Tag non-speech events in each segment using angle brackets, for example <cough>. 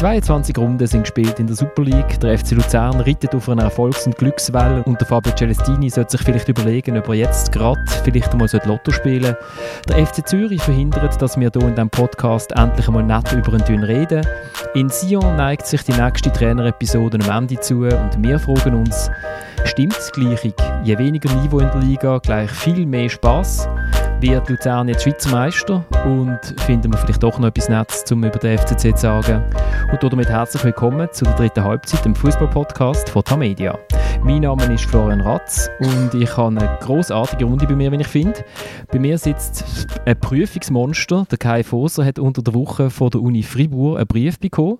22 Runden sind gespielt in der Super League. Der FC Luzern reitet auf einer Erfolgs- und Glückswelle und der Fabio Celestini sollte sich vielleicht überlegen, ob er jetzt gerade vielleicht einmal Lotto spielen sollte. Der FC Zürich verhindert, dass wir hier in diesem Podcast endlich einmal nett über einen Dünn reden. In Sion neigt sich die nächste Trainerepisode am Ende zu und wir fragen uns, stimmt es gleich? Je weniger Niveau in der Liga, gleich viel mehr Spaß? Wird Luzern jetzt Schweizer Meister und finden wir vielleicht doch noch etwas Nettes, um über den FCC zu sagen. Und damit herzlich willkommen zu der dritten Halbzeit im Fußball-Podcast von Tamedia. Mein Name ist Florian Ratz und ich habe eine großartige Runde bei mir, wenn ich finde. Bei mir sitzt ein Prüfungsmonster. Der Kai Foser hat unter der Woche von der Uni Fribourg einen Brief bekommen,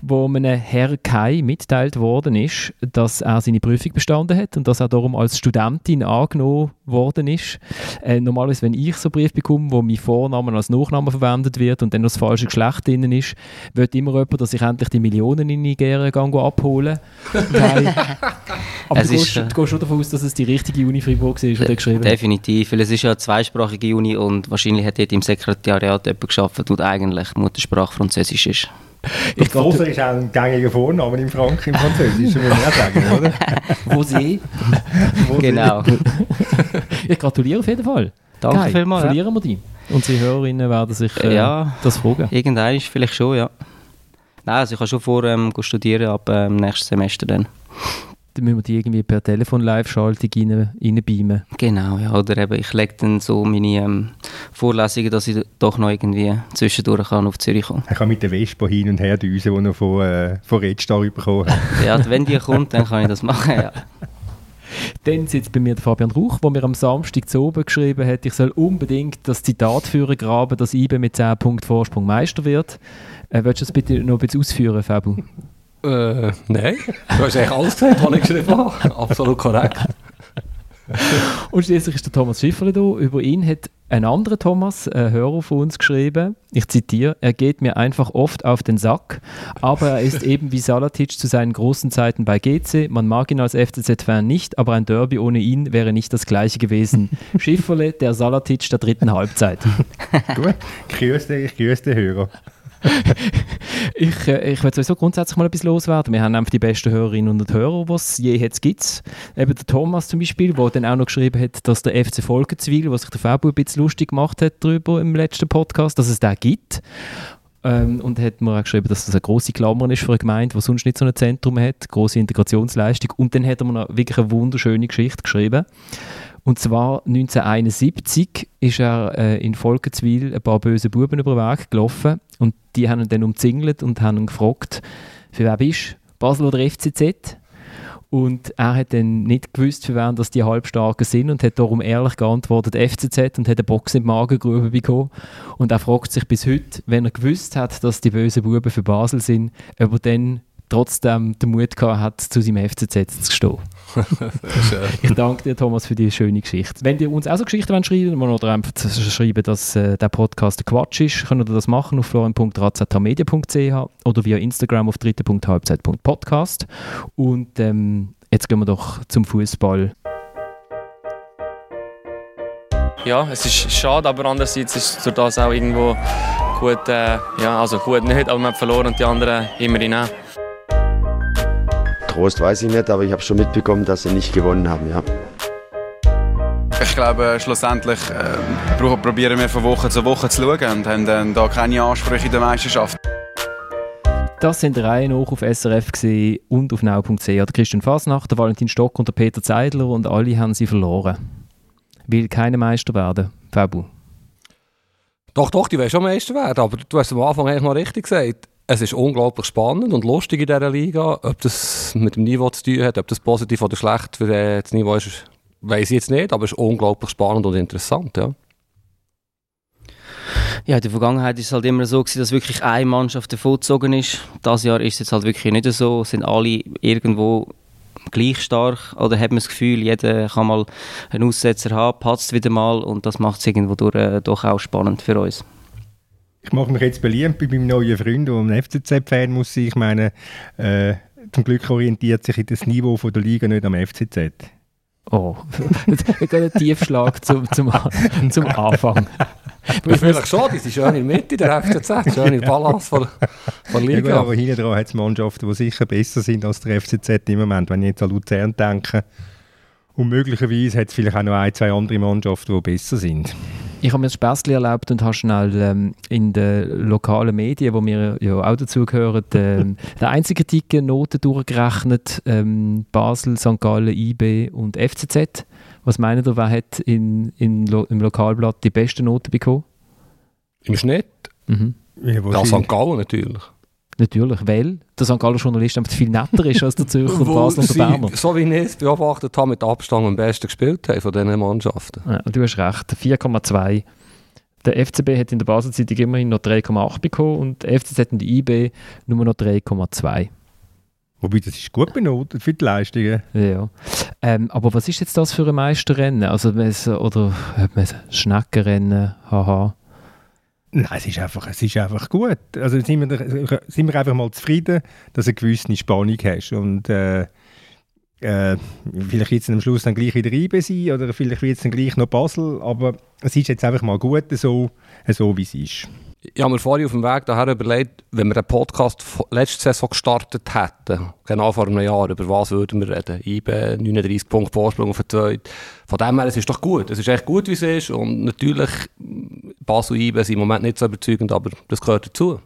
wo einem Herr Kai mitteilt worden ist, dass er seine Prüfung bestanden hat und dass er darum als Studentin angenommen worden ist. Äh, normalerweise, wenn ich so einen Brief bekomme, wo mein Vorname als Nachname verwendet wird und dann das falsche Geschlecht drin ist, wird immer jemand, dass ich endlich die Millionen in Nigeria abholen <laughs> Nein. <laughs> Aber du gehst, du gehst, schon davon aus, dass es die richtige Uni Freiburg ist, die geschrieben Definitiv, weil es ist ja eine zweisprachige Uni und wahrscheinlich hat dort im Sekretariat jemand geschafft, der eigentlich Muttersprache Französisch ist. Ich Foser ist auch ein gängiger Vorname in Frankreich im Französischen, muss man auch sagen, oder? <laughs> Wo sie? genau. <laughs> ich gratuliere auf jeden Fall. Danke Geil. vielmals. Verlieren wir die. Unsere Hörerinnen werden sich äh, ja, das fragen. Irgendwann ist vielleicht schon, ja. Nein, also ich habe schon vor, ähm, studieren ab ähm, nächsten Semester dann. Dann müssen wir die irgendwie per Telefon-Live-Schaltung rein, reinbeamen. Genau, ja. Oder eben, ich lege dann so meine ähm, Vorlesungen, dass ich doch noch irgendwie zwischendurch kann auf Zürich kommen. Er kann mit der Vespa hin und her düsen, die er von, äh, von Redstar bekommen hat. <laughs> ja, wenn die kommt, dann kann ich das machen, ja. <laughs> Dann sitzt bei mir der Fabian Rauch, der mir am Samstag zu oben geschrieben hat, ich soll unbedingt das Zitat führen graben, dass IBE mit 10 Punkten Vorsprung Meister wird. Äh, willst du das bitte noch ein bisschen ausführen, Fabu? <laughs> Äh, nein. Du hast eigentlich alles gesagt, was ich geschrieben habe. Absolut korrekt. Und schließlich ist der Thomas Schifferle da. Über ihn hat ein anderer Thomas, ein Hörer von uns, geschrieben, ich zitiere, er geht mir einfach oft auf den Sack, aber er ist eben wie Salatic zu seinen großen Zeiten bei GC. Man mag ihn als FCZ-Fan nicht, aber ein Derby ohne ihn wäre nicht das gleiche gewesen. <laughs> Schifferle, der Salatic der dritten Halbzeit. Gut, ich grüße, ich grüße den Hörer. <laughs> ich äh, ich würde sowieso grundsätzlich mal etwas loswerden. Wir haben einfach die besten Hörerinnen und Hörer, die es je jetzt gibt. Eben der Thomas zum Beispiel, der dann auch noch geschrieben hat, dass der FC Volkenzwil, was sich der Fabio ein bisschen lustig gemacht hat darüber im letzten Podcast, dass es den gibt. Ähm, und hat mir auch geschrieben, dass das eine große Klammer ist für eine Gemeinde, die sonst nicht so ein Zentrum hat, große Integrationsleistung. Und dann hat er mir noch wirklich eine wunderschöne Geschichte geschrieben. Und zwar 1971 ist er äh, in Volkenswil ein paar böse Buben über den Weg gelaufen und die haben ihn dann umzingelt und haben ihn gefragt, für wer bist du? Basel oder FCZ? Und er hat dann nicht gewusst, für wen das die Halbstarken sind und hat darum ehrlich geantwortet FCZ und hat eine Box die Magengrube bekommen. Und er fragt sich bis heute, wenn er gewusst hat, dass die bösen Buben für Basel sind, ob er dann trotzdem den Mut gehabt hat, zu seinem FCZ zu stehen. <laughs> ich danke dir, Thomas, für die schöne Geschichte. Wenn ihr uns auch so Geschichten wollt schreiben oder einfach schreiben, dass äh, der Podcast Quatsch ist, könnt ihr das machen auf florian.razatamedia.ch oder via Instagram auf dritte.halbzeit.podcast. Und ähm, jetzt gehen wir doch zum Fußball. Ja, es ist schade, aber andererseits ist es das auch irgendwo gut, äh, ja, also gut nicht, aber man hat verloren und die anderen immerhin auch. Trost weiß ich nicht, aber ich habe schon mitbekommen, dass sie nicht gewonnen haben. Ja. Ich glaube, schlussendlich äh, probieren wir von Woche zu Woche zu schauen und haben dann da keine Ansprüche in der Meisterschaft. Das sind Reihen hoch auf SRF und auf now.ch. Der Christian Fasnacht, der Valentin Stock und der Peter Zeidler und alle haben sie verloren. Will keine Meister werden. Fabu. Doch, doch, die wollen schon Meister werden, aber du hast am Anfang eigentlich mal richtig gesagt es ist unglaublich spannend und lustig in dieser Liga. Ob das mit dem Niveau zu tun hat, ob das positiv oder schlecht für das Niveau ist, weiß ich jetzt nicht, aber es ist unglaublich spannend und interessant, ja. Ja, in der Vergangenheit war es halt immer so gewesen, dass wirklich eine Mannschaft davongezogen ist. Das Jahr ist es jetzt halt wirklich nicht so. Sind alle irgendwo gleich stark oder hat man das Gefühl, jeder kann mal einen Aussetzer haben, patzt wieder mal und das macht es irgendwo durch, äh, doch auch spannend für uns. Ich mache mich jetzt beliebt bei meinem neuen Freund, der ein FCZ-Fan muss sein. Ich meine, äh, zum Glück orientiert sich das Niveau von der Liga nicht am FCZ. Oh, <laughs> ein Tiefschlag zum, zum, <laughs> zum Anfang. <laughs> Vielleicht schon, die sind schön in der Mitte der FCZ, schön in der Balance von, von Ja, gut, Liga. aber hinten dran hat es Mannschaften, die sicher besser sind als der FCZ im Moment. Wenn ich jetzt an Luzern denke, und möglicherweise hat es vielleicht auch noch ein, zwei andere Mannschaften, die besser sind. Ich habe mir das Späßchen erlaubt und habe schnell ähm, in den lokalen Medien, wo wir ja auch dazugehören, ähm, <laughs> den einzigartigen Noten durchgerechnet. Ähm, Basel, St. Gallen, IB und FCZ. Was meint ihr, wer hat in, in Lo im Lokalblatt die besten Noten bekommen? Im Schnitt, Mhm. Ja, St. Gallen natürlich. Natürlich, weil der St. Galler Journalist einfach viel netter ist als der Zürcher, der Wo Basel und der Berner. so wie ich es beobachtet habe, mit Abstand am besten gespielt haben von diesen Mannschaften. Ja, du hast recht, 4,2. Der FCB hat in der Basel-Zeitung immerhin noch 3,8 bekommen und der FCZ und die IB nur noch 3,2. Wobei, das ist gut benotet für die Leistungen. Ja. Ähm, aber was ist jetzt das für ein Meisterrennen? Also, oder hat man es Schneckenrennen? Haha. Nein, es ist einfach, es ist einfach gut. Also sind wir, sind wir einfach mal zufrieden, dass du eine gewisse Spannung hast. Und äh, äh, vielleicht es am Schluss dann gleich wieder IB sein oder vielleicht wird es dann gleich noch Basel. Aber es ist jetzt einfach mal gut so, so wie es ist. Ich habe mir vorhin auf dem Weg daher überlegt, wenn wir den Podcast letzte Saison gestartet hätten, genau vor einem Jahr, über was würden wir reden? IB, 39 Punkte Vorsprung auf den Zweiten. Von dem her, es ist doch gut. Es ist echt gut, wie es ist. Und natürlich, Basel und IB sind im Moment nicht so überzeugend, aber das gehört dazu.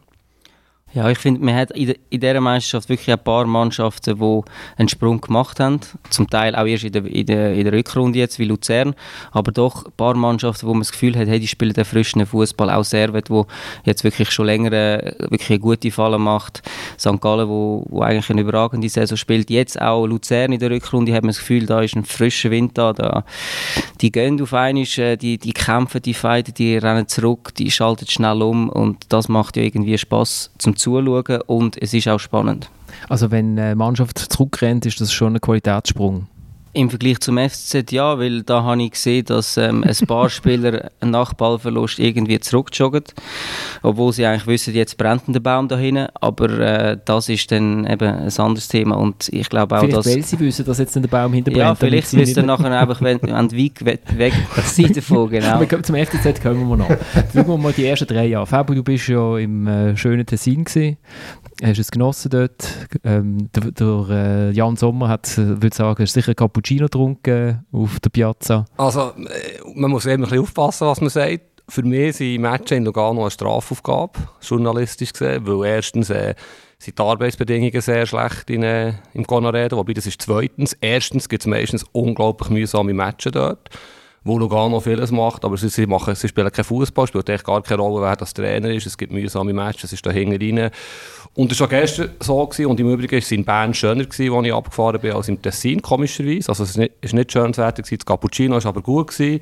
Ja, ich finde, man hat in, dieser Meisterschaft wirklich ein paar Mannschaften, die einen Sprung gemacht haben. Zum Teil auch erst in der, in der, in der Rückrunde jetzt, wie Luzern. Aber doch ein paar Mannschaften, wo man das Gefühl hat, hey, die spielen den frischen Fußball. Auch Servet, wo jetzt wirklich schon länger äh, wirklich eine gute Falle macht. St. Gallen, wo, wo eigentlich eine überragende Saison spielt. Jetzt auch Luzern in der Rückrunde hat man das Gefühl, da ist ein frischer Wind da. da die gehen auf einmal, äh, die, die kämpfen, die fighten, die rennen zurück, die schalten schnell um und das macht ja irgendwie Spaß zum Zuschauen und es ist auch spannend. Also, wenn eine Mannschaft zurückrennt, ist das schon ein Qualitätssprung. Im Vergleich zum FCZ ja, weil da habe ich gesehen, dass ähm, ein paar <laughs> Spieler nach Ballverlust irgendwie zurückjoggen, obwohl sie eigentlich wissen, jetzt brennt der Baum da hinten, aber äh, das ist dann eben ein anderes Thema und ich glaube auch, Vielleicht, dass... weil sie wissen, dass jetzt der Baum hinterbrennt. Ja, damit vielleicht ihr nicht- nachher einfach wenn, wenn die weg, weg, weg davon, <laughs> genau. Aber kommen- zum FCZ kommen wir noch. Schauen wir mal die ersten drei Jahre. Fabio, du bist ja im äh, schönen Tessin gewesen. Hast es genossen dort. Ähm, der der äh, Jan Sommer hat, äh, würde sagen, sicher Cappuccino getrunken auf der Piazza. Also, äh, man muss eben ein bisschen aufpassen, was man sagt. Für mich sind Matches in Lugano eine Strafaufgabe, journalistisch gesehen, weil erstens äh, sind die Arbeitsbedingungen sehr schlecht in, äh, im Conareda, wobei das ist zweitens. Erstens gibt es meistens unglaublich mühsame Matches dort, wo Lugano vieles macht, aber sie, sie, machen, sie spielen keinen Fußball, spielt echt gar keine Rolle, wer das Trainer ist. Es gibt mühsame Matches, es ist da hinten rein. Und das war auch gestern so gewesen, und im Übrigen war es in Bern schöner, gewesen, als ich abgefahren bin, als im Tessin, komischerweise. Also es war nicht, nicht schönes Wetter, das Cappuccino war aber gut. Gewesen.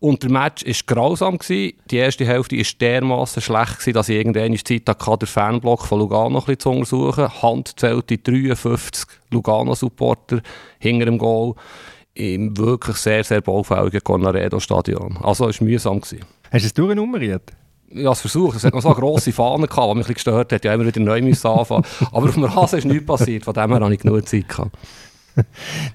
Und der Match war grausam. Gewesen. Die erste Hälfte war dermaßen schlecht, gewesen, dass ich irgendwann Zeit hatte, den Fanblock von Lugano ein bisschen zu untersuchen. Hand zählte 53 Lugano-Supporter hinter dem Goal im wirklich sehr, sehr baufälligen Cornaredo-Stadion. Also es war mühsam. Gewesen. Hast du es durchnummeriert? Habe es versucht. Es hat noch so eine grosse Fahne gehabt, die mich ein bisschen gestört hat. Ja, immer wieder neu müssen anfangen. Aber auf dem Rasen ist nichts passiert. Von dem her habe ich genug Zeit gehabt. <laughs>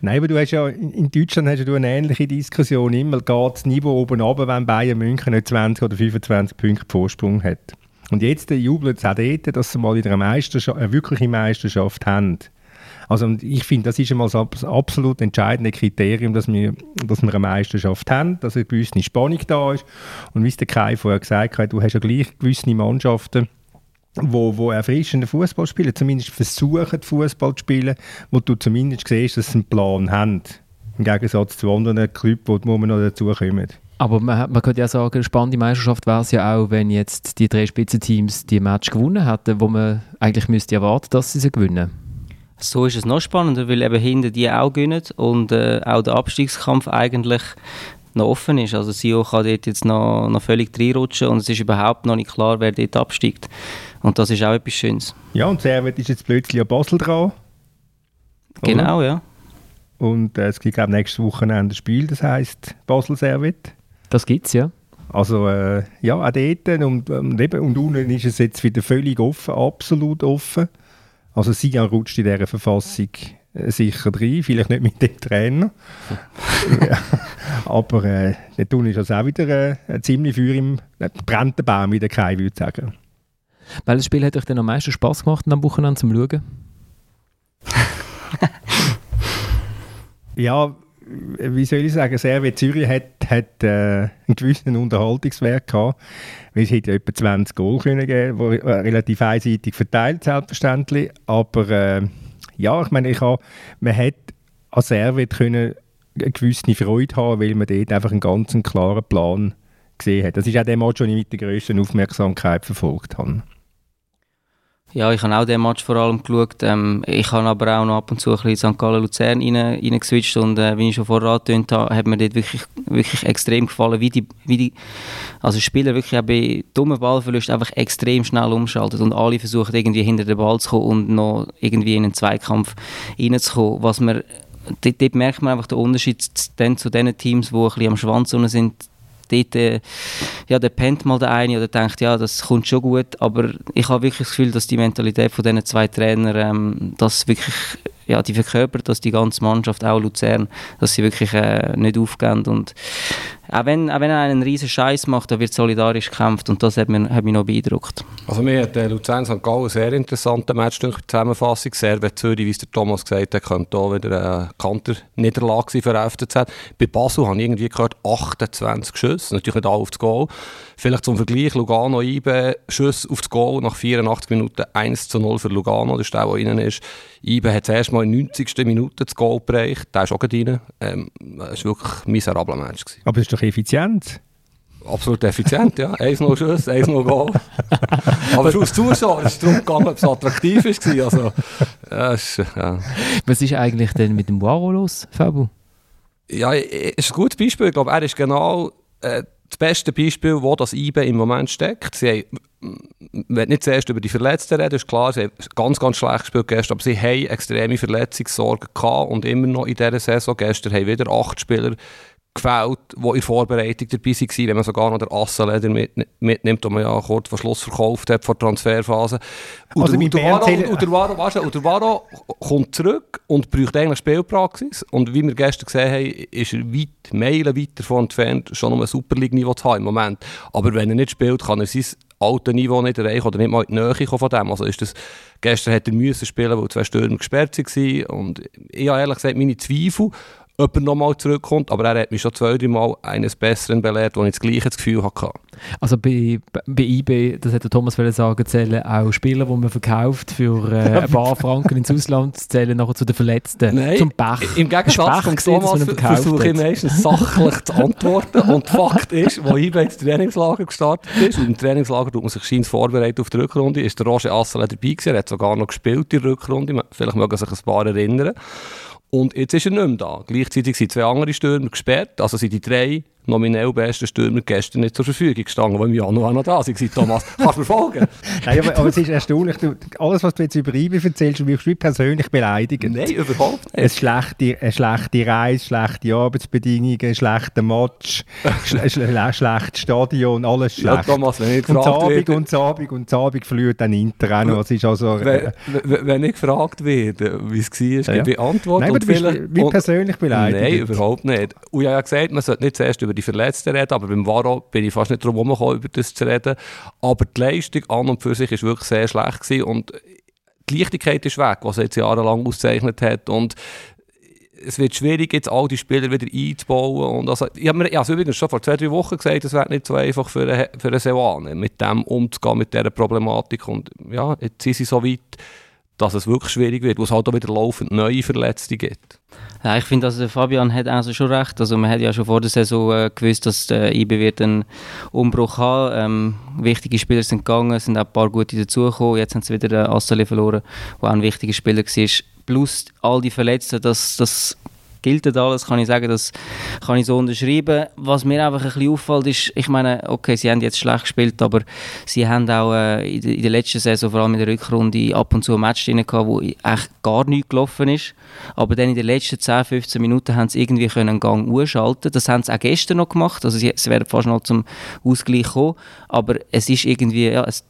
Nein, aber du hast ja, in Deutschland hast ja du eine ähnliche Diskussion. Immer geht das Niveau oben runter, wenn Bayern München nicht 20 oder 25 Punkte Vorsprung hat. Und jetzt jubelt es auch dort, dass sie mal wieder eine, Meisterschaft, eine wirkliche Meisterschaft haben. Also ich finde, das ist einmal das abs- absolut entscheidende Kriterium, dass wir, dass wir eine Meisterschaft haben, dass eine gewisse Spannung da ist. Und wie es der Kai vorher gesagt hat, du hast ja gleich gewisse Mannschaften, wo, wo erfrischenden Fußball spielen, zumindest versuchen Fußball zu spielen, wo du zumindest siehst, dass sie einen Plan haben. Im Gegensatz zu anderen Clubs, wo wir noch dazukommen. Aber man, man könnte ja sagen, eine spannende Meisterschaft wäre es ja auch, wenn jetzt die drei Spitzenteams die Match gewonnen hätten, wo man eigentlich müsste erwarten, dass sie sie gewinnen. So ist es noch spannender, weil eben hinter die auch gewinnen und äh, auch der Abstiegskampf eigentlich noch offen ist. Also Sio kann dort jetzt noch, noch völlig reinrutschen und es ist überhaupt noch nicht klar, wer dort absteigt. Und das ist auch etwas Schönes. Ja, und Servet ist jetzt plötzlich an Basel dran. Oder? Genau, ja. Und äh, es gibt auch nächstes Wochenende ein Spiel, das heisst Basel-Servet. Das gibt es ja. Also äh, ja, auch dort und, und, eben, und unten ist es jetzt wieder völlig offen, absolut offen. Also Sion rutscht in dieser Verfassung äh, sicher rein, vielleicht nicht mit dem Trainer. ja. <laughs> Aber äh, der Tunnel ist also auch wieder äh, ziemlich für im äh, brennt der Baum, wie der Kai würde sagen. Welches Spiel hat euch denn am meisten Spass gemacht am Wochenende zum Schauen? <laughs> ja, wie soll ich sagen, Servet Zürich hat, hat äh, einen gewissen Unterhaltungswert gehabt, weil es hätte ja etwa 20 Goal können geben, wo, äh, relativ einseitig verteilt selbstverständlich, aber äh, ja, ich meine, ich hab, man hat an Servet können eine gewisse Freude haben, weil man dort einfach einen ganz klaren Plan gesehen hat. Das ist auch der Match, den ich mit der grössten Aufmerksamkeit verfolgt habe. Ja, ich habe auch den Match vor allem geschaut. Ähm, ich habe aber auch noch ab und zu ein bisschen St. Gallen Luzern rein, reingeswitcht und äh, wie ich schon vorher angetönt habe, hat mir dort wirklich, wirklich extrem gefallen, wie die, wie die also Spieler wirklich auch bei dummen Ballverlusten einfach extrem schnell umschalten und alle versuchen irgendwie hinter den Ball zu kommen und noch irgendwie in einen Zweikampf reinzukommen. Was man, dort, dort merkt man einfach den Unterschied zu zu den Teams, die ein bisschen am Schwanz sind, dort, äh, ja, der pennt mal der eine oder denkt, ja, das kommt schon gut, aber ich habe wirklich das Gefühl, dass die Mentalität von diesen zwei Trainern, ähm, das wirklich, ja, die verkörpert, dass die ganze Mannschaft, auch Luzern, dass sie wirklich äh, nicht aufgehen und auch wenn, auch wenn er einen riesen Scheiß macht, da wird solidarisch gekämpft und das hat mich, hat mich noch beeindruckt. Also mir hat äh, Luzern St. Gallen sehr interessanter Match durch die Zusammenfassung. Servet Zürich, wie es der Thomas gesagt hat, könnte auch wieder eine Kanter-Niederlage für FCZ. Bei Basel habe ich irgendwie gehört 28 Schüsse, natürlich nicht alle auf das Goal. Vielleicht zum Vergleich, Lugano Ibe, Schuss auf das Goal nach 84 Minuten 1 zu 0 für Lugano, das ist der, der rein ist. Ibe hat zuerst mal in 90. Minute das Goal bereicht, der ist auch rein. Ähm, das war wirklich ein miserabler Match. Gewesen. Aber es ist doch effizient. Absolut effizient, ja. 1-0 Schuss, 1-0 Goal. <laughs> Aber schon als Zuschauer ist es darum gegangen, ob es attraktiv war. Also, ja, ist, ja. Was ist eigentlich denn mit dem Waro los, Fabu? Ja, ist ein gutes Beispiel. Ich glaube, er ist genau äh, das beste Beispiel, wo das IBE im Moment steckt. Sie haben, wenn nicht zuerst über die Verletzten reden, ist klar, sie haben ganz, ganz schlecht gespielt gestern, aber sie haben extreme Verletzungssorgen gehabt und immer noch in dieser Saison. Gestern haben wieder acht Spieler gefällt, die in der Vorbereitung dabei waren, wenn man sogar noch den Assenleder mit, mitnimmt, den man ja kurz vor Schluss verkauft hat, vor der Transferphase. Und also der Varo kommt zurück und braucht eigentlich Spielpraxis. Und wie wir gestern gesehen haben, ist er weit, Meilen weit davon entfernt, schon um ein Super League-Niveau zu haben im Moment. Aber wenn er nicht spielt, kann er sein altes Niveau nicht erreichen oder nicht mal in die Nähe von dem. Also ist das, gestern hätte er müssen spielen, weil zwei Stürmer gesperrt waren. Und ich habe ehrlich gesagt meine Zweifel, ob er nochmal zurückkommt. Aber er hat mich schon zwei, drei Mal eines Besseren belehrt, wo ich das gleiche Gefühl hatte. Also bei, bei eBay, das hat der Thomas sagen, zählen auch Spieler, die man verkauft für äh, <laughs> ein paar Franken ins Ausland, zählen nachher zu den Verletzten, Nein, zum Pech. Im Gegensatz von Thomas versuche ich meistens sachlich zu antworten. <laughs> Und Fakt ist, wo eBay ins Trainingslager gestartet ist, und im Trainingslager tut man sich scheint vorbereitet auf die Rückrunde, ist der Roger Assel dabei gewesen, er hat sogar noch gespielt in der Rückrunde, vielleicht mögen sich ein paar erinnern. Und jetzt ist er nicht mehr da. Gleichzeitig sind zwei andere Stürmer gesperrt, also sind die drei nominell besten Stürmer gestern nicht zur Verfügung gestanden, die im Januar noch da waren. Thomas, <laughs> kannst du mir folgen? Nein, aber, aber, es ist erstaunlich, du, alles, was du jetzt über IBE erzählst, du wirst persönlich beleidigt. Nein, überhaupt nicht. Eine schlechte, eine schlechte Reise, schlechte Arbeitsbedingungen, schlechter Match, <laughs> schle schlechtes Stadion, alles schlecht. Ja, Thomas, wenn ich gefragt und werde... Und Abend und Abend verliert dann Inter auch noch. Es ist also, äh, wenn, wenn, ich gefragt werde, wie es war, ja. gebe ich Antwort. Nein, aber du bist wie persönlich beleidigt. Nein, überhaupt nicht. Und ich habe ja gesagt, man sollte nicht zuerst über über die Verletzten reden, aber beim Varo bin ich fast nicht darum herumgekommen, über das zu reden. Aber die Leistung an und für sich ist wirklich sehr schlecht gewesen und die Leichtigkeit ist weg, was er jetzt jahrelang ausgezeichnet hat und es wird schwierig, jetzt all die Spieler wieder einzubauen. Und also, ich habe mir also übrigens schon vor zwei, drei Wochen gesagt, es wäre nicht so einfach für eine, für eine Seoane, mit dem umzugehen, mit dieser Problematik. Und ja, jetzt sind sie so weit, dass es wirklich schwierig wird, wo es halt auch wieder laufend neue Verletzte gibt. Ja, ich finde, also Fabian hat also schon recht. Also man hat ja schon vor der Saison äh, gewusst, dass der IB wird einen Umbruch haben. Ähm, wichtige Spieler sind gegangen, es sind auch ein paar gute dazugekommen. Jetzt haben sie wieder den Asseli verloren, der auch ein wichtiger Spieler war. Plus all die Verletzten, das, das gilt das alles, kann ich sagen, das kann ich so unterschreiben. Was mir einfach ein bisschen auffällt, ist, ich meine, okay, sie haben jetzt schlecht gespielt, aber sie haben auch äh, in, der, letzten Saison, vor allem in der Rückrunde, ab und zu ein Match drin gehabt, wo echt gar nichts gelaufen ist. Aber dann in den letzten 10, 15 Minuten haben sie irgendwie einen Gang umschalten Das haben sie auch gestern noch gemacht, also sie, sie werden fast noch zum Ausgleich kommen, aber es ist irgendwie, ja, es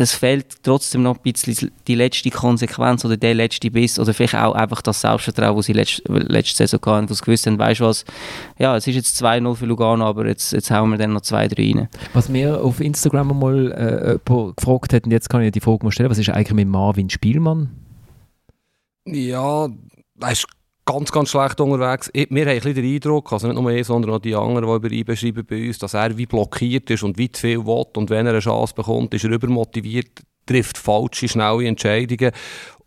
es fehlt trotzdem noch ein bisschen die letzte Konsequenz oder der letzte Biss oder vielleicht auch einfach das Selbstvertrauen, das sie letzte, letzte Saison hatten, wo sie gewusst haben, weißt du was, ja, es ist jetzt 2-0 für Lugano, aber jetzt, jetzt hauen wir dann noch 2-3 rein. Was mir auf Instagram mal äh, gefragt hat, und jetzt kann ich die Frage mal stellen, was ist eigentlich mit Marvin Spielmann? Ja, ist ganz, ganz schlecht unterwegs. Ich, wir haben ein den Eindruck, also nicht nur ich, sondern auch die anderen, die über ihn beschreiben bei uns, dass er wie blockiert ist und wie zu viel will. Und wenn er eine Chance bekommt, ist er übermotiviert, trifft falsche, schnelle Entscheidungen.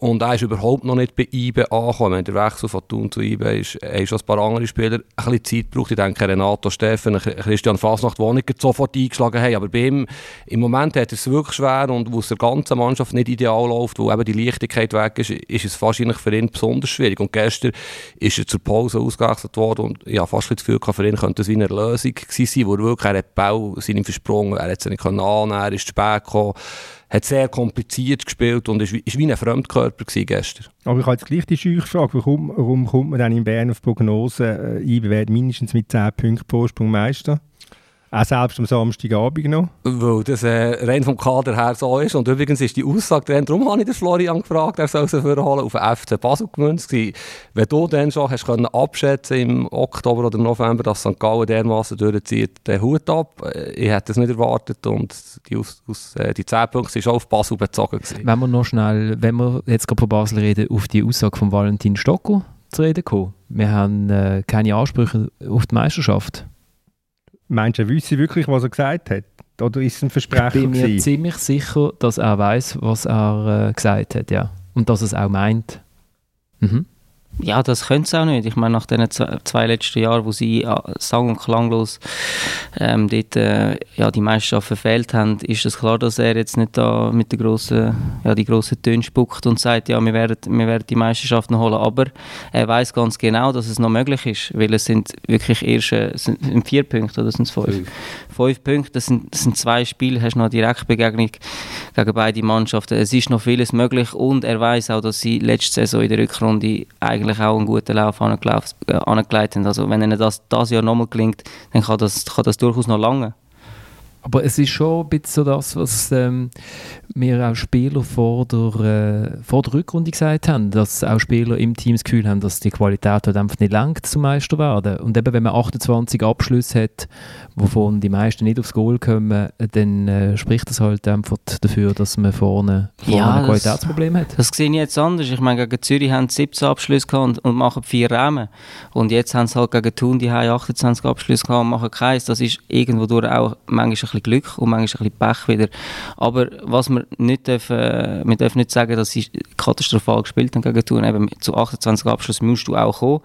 Und er ist überhaupt noch nicht bei IBE angekommen. Der Wechsel von Thun zu IBE ist, haben schon ein paar andere Spieler ein bisschen Zeit gebraucht. Ich denke, Renato Steffen, Christian Fasnacht, die nicht sofort eingeschlagen haben. Aber bei ihm, im Moment hat er es wirklich schwer und wo es der ganzen Mannschaft nicht ideal läuft, wo eben die Leichtigkeit weg ist, ist es wahrscheinlich für ihn besonders schwierig. Und gestern ist er zur Pause ausgewechselt worden und ich habe fast das Gefühl, für ihn könnte es wie eine Lösung gewesen sein, wo er wirklich, er hat Bau, seinen versprungen, er hat es nicht annehmen er ist zu spät gekommen hat sehr kompliziert gespielt und ist, ist wie ein Fremdkörper gestern. Aber ich habe jetzt gleich die Scheuchfrage, warum, warum kommt man dann in Bern auf Prognose, äh, IBW mindestens mit 10 Punkten Vorsprung Meister? Auch selbst am Samstagabend noch? Weil das äh, rein vom Kader her so ist. Und übrigens ist die Aussage drin, darum habe ich den Florian gefragt, er soll sie vorholen, auf den FC Basel gemünzt gewesen. Wenn du dann schon hast können abschätzen im Oktober oder November, dass St. Gallen dermaßen durchzieht, den Hut ab. Äh, ich hätte es nicht erwartet und die, aus, aus, äh, die 10 Punkte sind schon auf Basel bezogen gewesen. Wenn wir noch schnell, wenn wir jetzt gerade von Basel reden, auf die Aussage von Valentin Stocko zu reden kommen. Wir haben äh, keine Ansprüche auf die Meisterschaft. Meinst du, er wüsste wirklich, was er gesagt hat? Oder ist es ein Versprechen? Ich bin mir ziemlich sicher, dass er weiß, was er äh, gesagt hat, ja. Und dass er es auch meint. Mhm. Ja, das könnte es auch nicht. Ich meine, nach den zwei, letzten Jahren, wo sie sang- und klanglos ähm, dort, äh, ja, die Meisterschaft verfehlt haben, ist es klar, dass er jetzt nicht da mit der grossen, ja, die grossen Töne spuckt und sagt, ja, wir werden, wir werden die Meisterschaft noch holen. Aber er weiß ganz genau, dass es noch möglich ist, weil es sind wirklich erst äh, sind vier Punkte oder sind es fünf? fünf? Fünf Punkte, das sind, das sind zwei Spiele, hast noch eine Direktbegegnung gegen beide Mannschaften. Es ist noch vieles möglich und er weiß auch, dass sie letzte Saison in der Rückrunde eigentlich auch einen guten Lauf angelegt äh, haben. Also wenn ihnen das das Jahr nochmal gelingt, dann kann das, kann das durchaus noch lange. Aber es ist schon ein bisschen so das, was ähm, mir auch Spieler vor der, äh, vor der Rückrunde gesagt haben, dass auch Spieler im Team das Gefühl haben, dass die Qualität halt einfach nicht langt zum Meister werden. Und eben, wenn man 28 Abschlüsse hat, wovon die meisten nicht aufs Goal kommen, dann äh, spricht das halt einfach dafür, dass man vorne, vorne ja, ein Qualitätsproblem hat. Das sehe ich jetzt anders. Ich meine, gegen Zürich haben sie 17 Abschlüsse gehabt und, und machen vier Räume. Und jetzt haben sie halt gegen Thun die 28 Abschlüsse gehabt und machen keins. Das ist irgendwo durch auch manchmal bisschen Glück und manchmal ein bisschen Pech wieder. Aber was wir nicht dürfen, wir dürfen nicht sagen, dass sie katastrophal gespielt haben gegen Thun. Eben zu 28 Abschluss musst du auch kommen.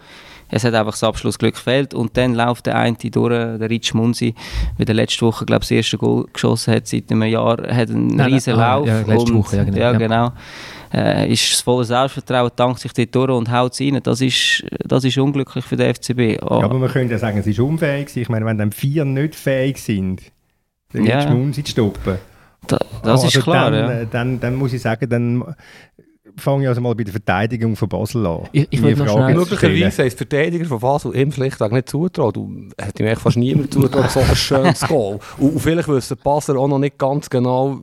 Es hat einfach das Abschlussglück gefehlt und dann läuft der eine durch, der Rich Munsi, wie der letzte Woche, glaube das erste Goal geschossen hat seit einem Jahr, hat einen nein, riesen nein, Lauf. Ja, letzte und, Woche, ja genau. Ja, genau. Äh, ist das volle Selbstvertrauen, dankt sich dort durch und haut es rein. Das ist, das ist unglücklich für den FCB. Oh. Ja, aber man könnte ja sagen, es ist unfähig. Ich meine, wenn dann vier nicht fähig sind, den ja. Schmunzi zu stoppen. Da, das also ist klar, dann, ja. Äh, dann, dann muss ich sagen, dann fange ich also mal bei der Verteidigung von Basel an. Ich, ich wollte noch Möglicherweise ist Verteidiger von Basel ihm schlichtweg nicht zutraut. Hätte ihm fast niemand zutraut, so ein schönes Goal. Und, und vielleicht wissen Basel auch noch nicht ganz genau,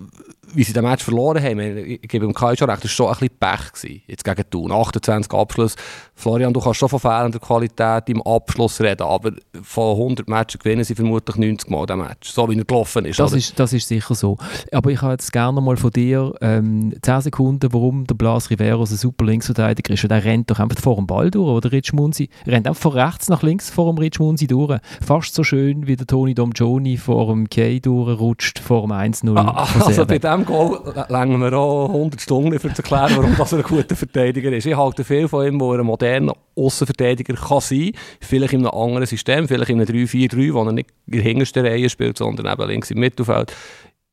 wie sie den Match verloren haben, ich gebe dem Kai schon recht, das war schon ein bisschen Pech gewesen, jetzt gegen Thun. 28 Abschluss. Florian, du kannst schon von fehlender Qualität im Abschluss reden, aber von 100 Matches gewinnen sie vermutlich 90 Mal den Match, so wie er gelaufen ist. Das, ist, das ist sicher so. Aber ich habe jetzt gerne mal von dir ähm, 10 Sekunden, warum der Blas Riveros ein super Linksverteidiger ist. Und er rennt doch einfach vor dem Ball durch, oder Rich Munzi rennt einfach von rechts nach links vor dem Rich Munzi durch. Fast so schön, wie der Toni Domgioni vor dem Kay durchrutscht, vor dem 1-0. Ah, also bei dem Goal längen wir auch 100 Stunden, um zu erklären, warum das ein guter Verteidiger ist. Ich halte viel von ihm, wo er ein moderner Außenverteidiger kann sein kann. Vielleicht in einem anderen System, vielleicht in einem 3-4-3, wo er nicht in der hintersten Reihe spielt, sondern eben links im Mittelfeld.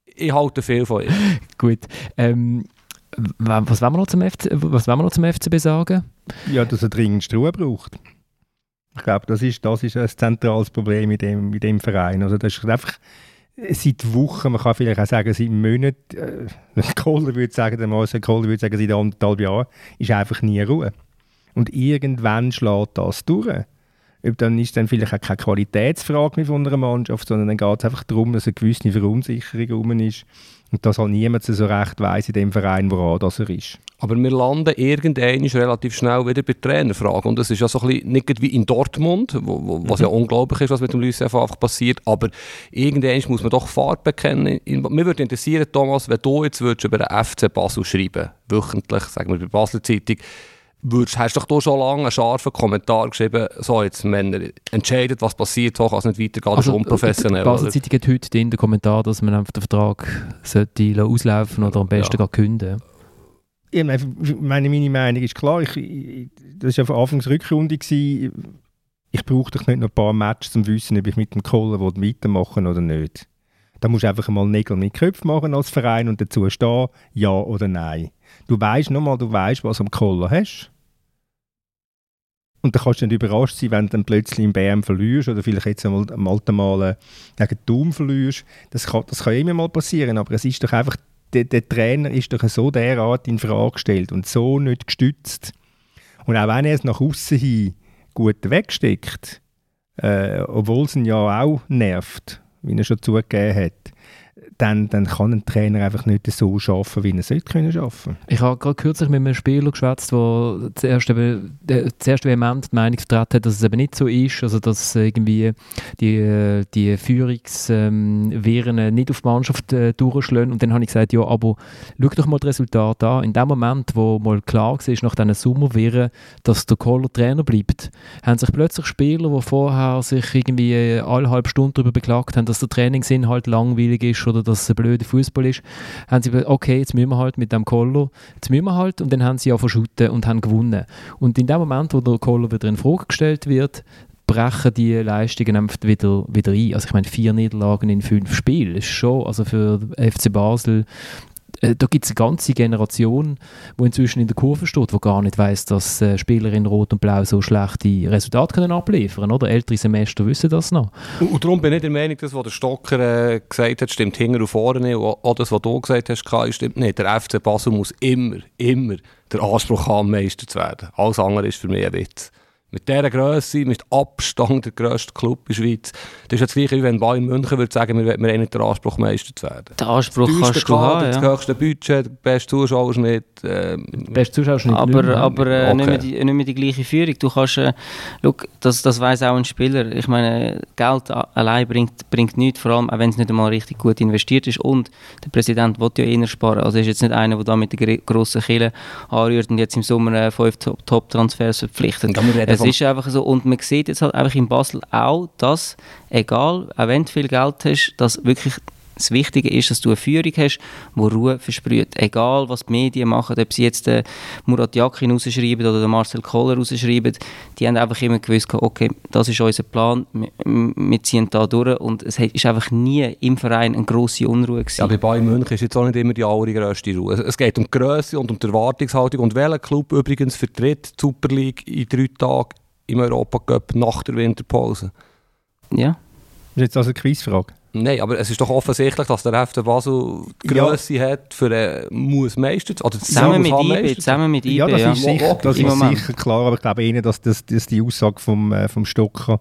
Ich halte viel von ihm. <laughs> Gut. Ähm, was wollen wir noch zum, FC, was wollen wir noch zum FCB sagen? Ja, dass er dringend Ruhe braucht. Ich glaube, das ist, das ist ein zentrales Problem mit dem, mit dem Verein. Also das ist einfach seit Wochen, man kann vielleicht auch sagen, seit Monaten, äh, <laughs> Kohler würde sagen, der Marcel Kohler würde sagen, seit anderthalb Jahren, ist einfach nie Ruhe. Und irgendwann schlägt das durch. ob dann ist dann vielleicht auch keine Qualitätsfrage mehr von einer Mannschaft, sondern dann geht es einfach darum, dass eine gewisse Verunsicherung rum ist und dass halt niemand so recht weiß in dem Verein, woran das er ist. Aber wir landen irgendwann relativ schnell wieder bei der Trainerfrage. Und das ist ja so ein bisschen nicht wie in Dortmund, wo, wo, was mhm. ja unglaublich ist, was mit dem Lucien einfach passiert. Aber irgendwann muss man doch Farbe bekennen. Mir würde interessieren, Thomas, wenn du jetzt würdest über den FC Basel schreiben wöchentlich, sagen wir bei Basel Zeitung, würdest, hast du doch da schon lange einen scharfen Kommentar geschrieben, so jetzt Männer, entscheidet, was passiert, so kann es nicht weitergehen, das ist also, unprofessionell. Die Basel Zeitung hat heute den Kommentar, dass man einfach den Vertrag sollte auslaufen oder am besten ja. gar künden ich meine, meine Meinung ist klar, ich, ich, das war ja von Anfangs Rückrunde. Gewesen. Ich brauche doch nicht noch ein paar Matches, um zu wissen, ob ich mit dem Kohler weitermachen oder nicht. Da musst du einfach mal Nägel mit Köpfen machen als Verein und dazu stehen, ja oder nein. Du weißt nochmal, du weißt, was du am Kohler hast. Und dann kannst du nicht überrascht sein, wenn du dann plötzlich im BM verlierst oder vielleicht jetzt einmal am alten Mal gegen Doom verlierst. Das kann, das kann immer mal passieren, aber es ist doch einfach der, der, Trainer ist doch so derart in Frage gestellt und so nicht gestützt. Und auch wenn er es nach außen hin gut wegsteckt, äh, obwohl es ihn ja auch nervt, wie er schon zugegeben hat, dann, dann kann ein Trainer einfach nicht so arbeiten, wie er sollte können arbeiten. Ich habe gerade kürzlich mit einem Spieler geschwätzt, der zuerst, eben, zuerst vehement die Meinung vertreten hat, dass es eben nicht so ist, also dass irgendwie die, die Führungsviren ähm, nicht auf die Mannschaft äh, durchschlagen. Und dann habe ich gesagt, ja, aber schau doch mal das Resultat an. In dem Moment, wo mal klar war, nach diesen Sommerviren, dass der Kohler Trainer bleibt, haben sich plötzlich Spieler, die vorher sich irgendwie alle halbe Stunde darüber beklagt haben, dass der Trainingsinhalt langweilig ist oder dass es ein blöder Fußball ist, haben sie gesagt, okay, jetzt müssen wir halt mit dem Koller, jetzt müssen wir halt und dann haben sie ja verschütten und haben gewonnen. Und in dem Moment, wo der Koller wieder in Frage gestellt wird, brechen die Leistungen wieder, wieder ein. Also ich meine, vier Niederlagen in fünf Spielen ist schon, also für FC Basel äh, da gibt es eine ganze Generation, die inzwischen in der Kurve steht, die gar nicht weiß, dass äh, Spieler in Rot und Blau so schlechte Resultate können abliefern können. Ältere Semester wissen das noch. Und, und darum bin ich der Meinung, das, was der Stocker äh, gesagt hat, stimmt hinten und vorne. Und auch das, was du gesagt hast, Kai, stimmt nicht. Der FC Basel muss immer, immer der Anspruch haben, Meister zu werden. Alles andere ist für mich ein Witz mit dieser Größe, mit Abstand der grösste Club in der Schweiz. Das ist ja das gleiche, wie wenn Bayern München würde sagen, wir wollen nicht den Anspruch, Meister zu werden. Den Anspruch das kannst du haben, ja. Das höchste Budget, der beste Zuschauerschnitt. Ähm, beste Zuschauerschnitt Aber, nicht aber äh, okay. nicht, mehr die, nicht mehr die gleiche Führung. Du kannst, äh, look, das, das weiss auch ein Spieler. Ich meine, Geld allein bringt, bringt nichts, vor allem auch wenn es nicht einmal richtig gut investiert ist. Und der Präsident will ja eher sparen. Also ist jetzt nicht einer, der da mit der grossen Kille anrührt und jetzt im Sommer äh, fünf Top-Transfers verpflichtet es ist einfach so. Und man sieht jetzt halt einfach in Basel auch, dass, egal, auch wenn du viel Geld hast, dass wirklich das Wichtige ist, dass du eine Führung hast, die Ruhe versprüht. Egal, was die Medien machen, ob sie jetzt den Murat Yakin rausschreiben oder den Marcel Kohler rausschreiben, die haben einfach immer gewusst, okay, das ist unser Plan, wir, wir ziehen da durch und es ist einfach nie im Verein eine grosse Unruhe gewesen. Ja, bei Bayern München ist jetzt auch nicht immer die allergrößte Ruhe. Es geht um die Grösse und um die Erwartungshaltung und welcher Club übrigens vertritt die Super League in drei Tagen im Europacup nach der Winterpause? Ja. Das ist jetzt also eine Quizfrage. Nein, aber es ist doch offensichtlich, dass der FC Basel die Größe ja. hat für äh, muss Meister oder zusammen mit IB, zusammen mit IB. Ja, das ja. ist sicher, das ist sicher klar, aber ich glaube Ihnen, dass, das, dass die Aussage vom, äh, vom Stocker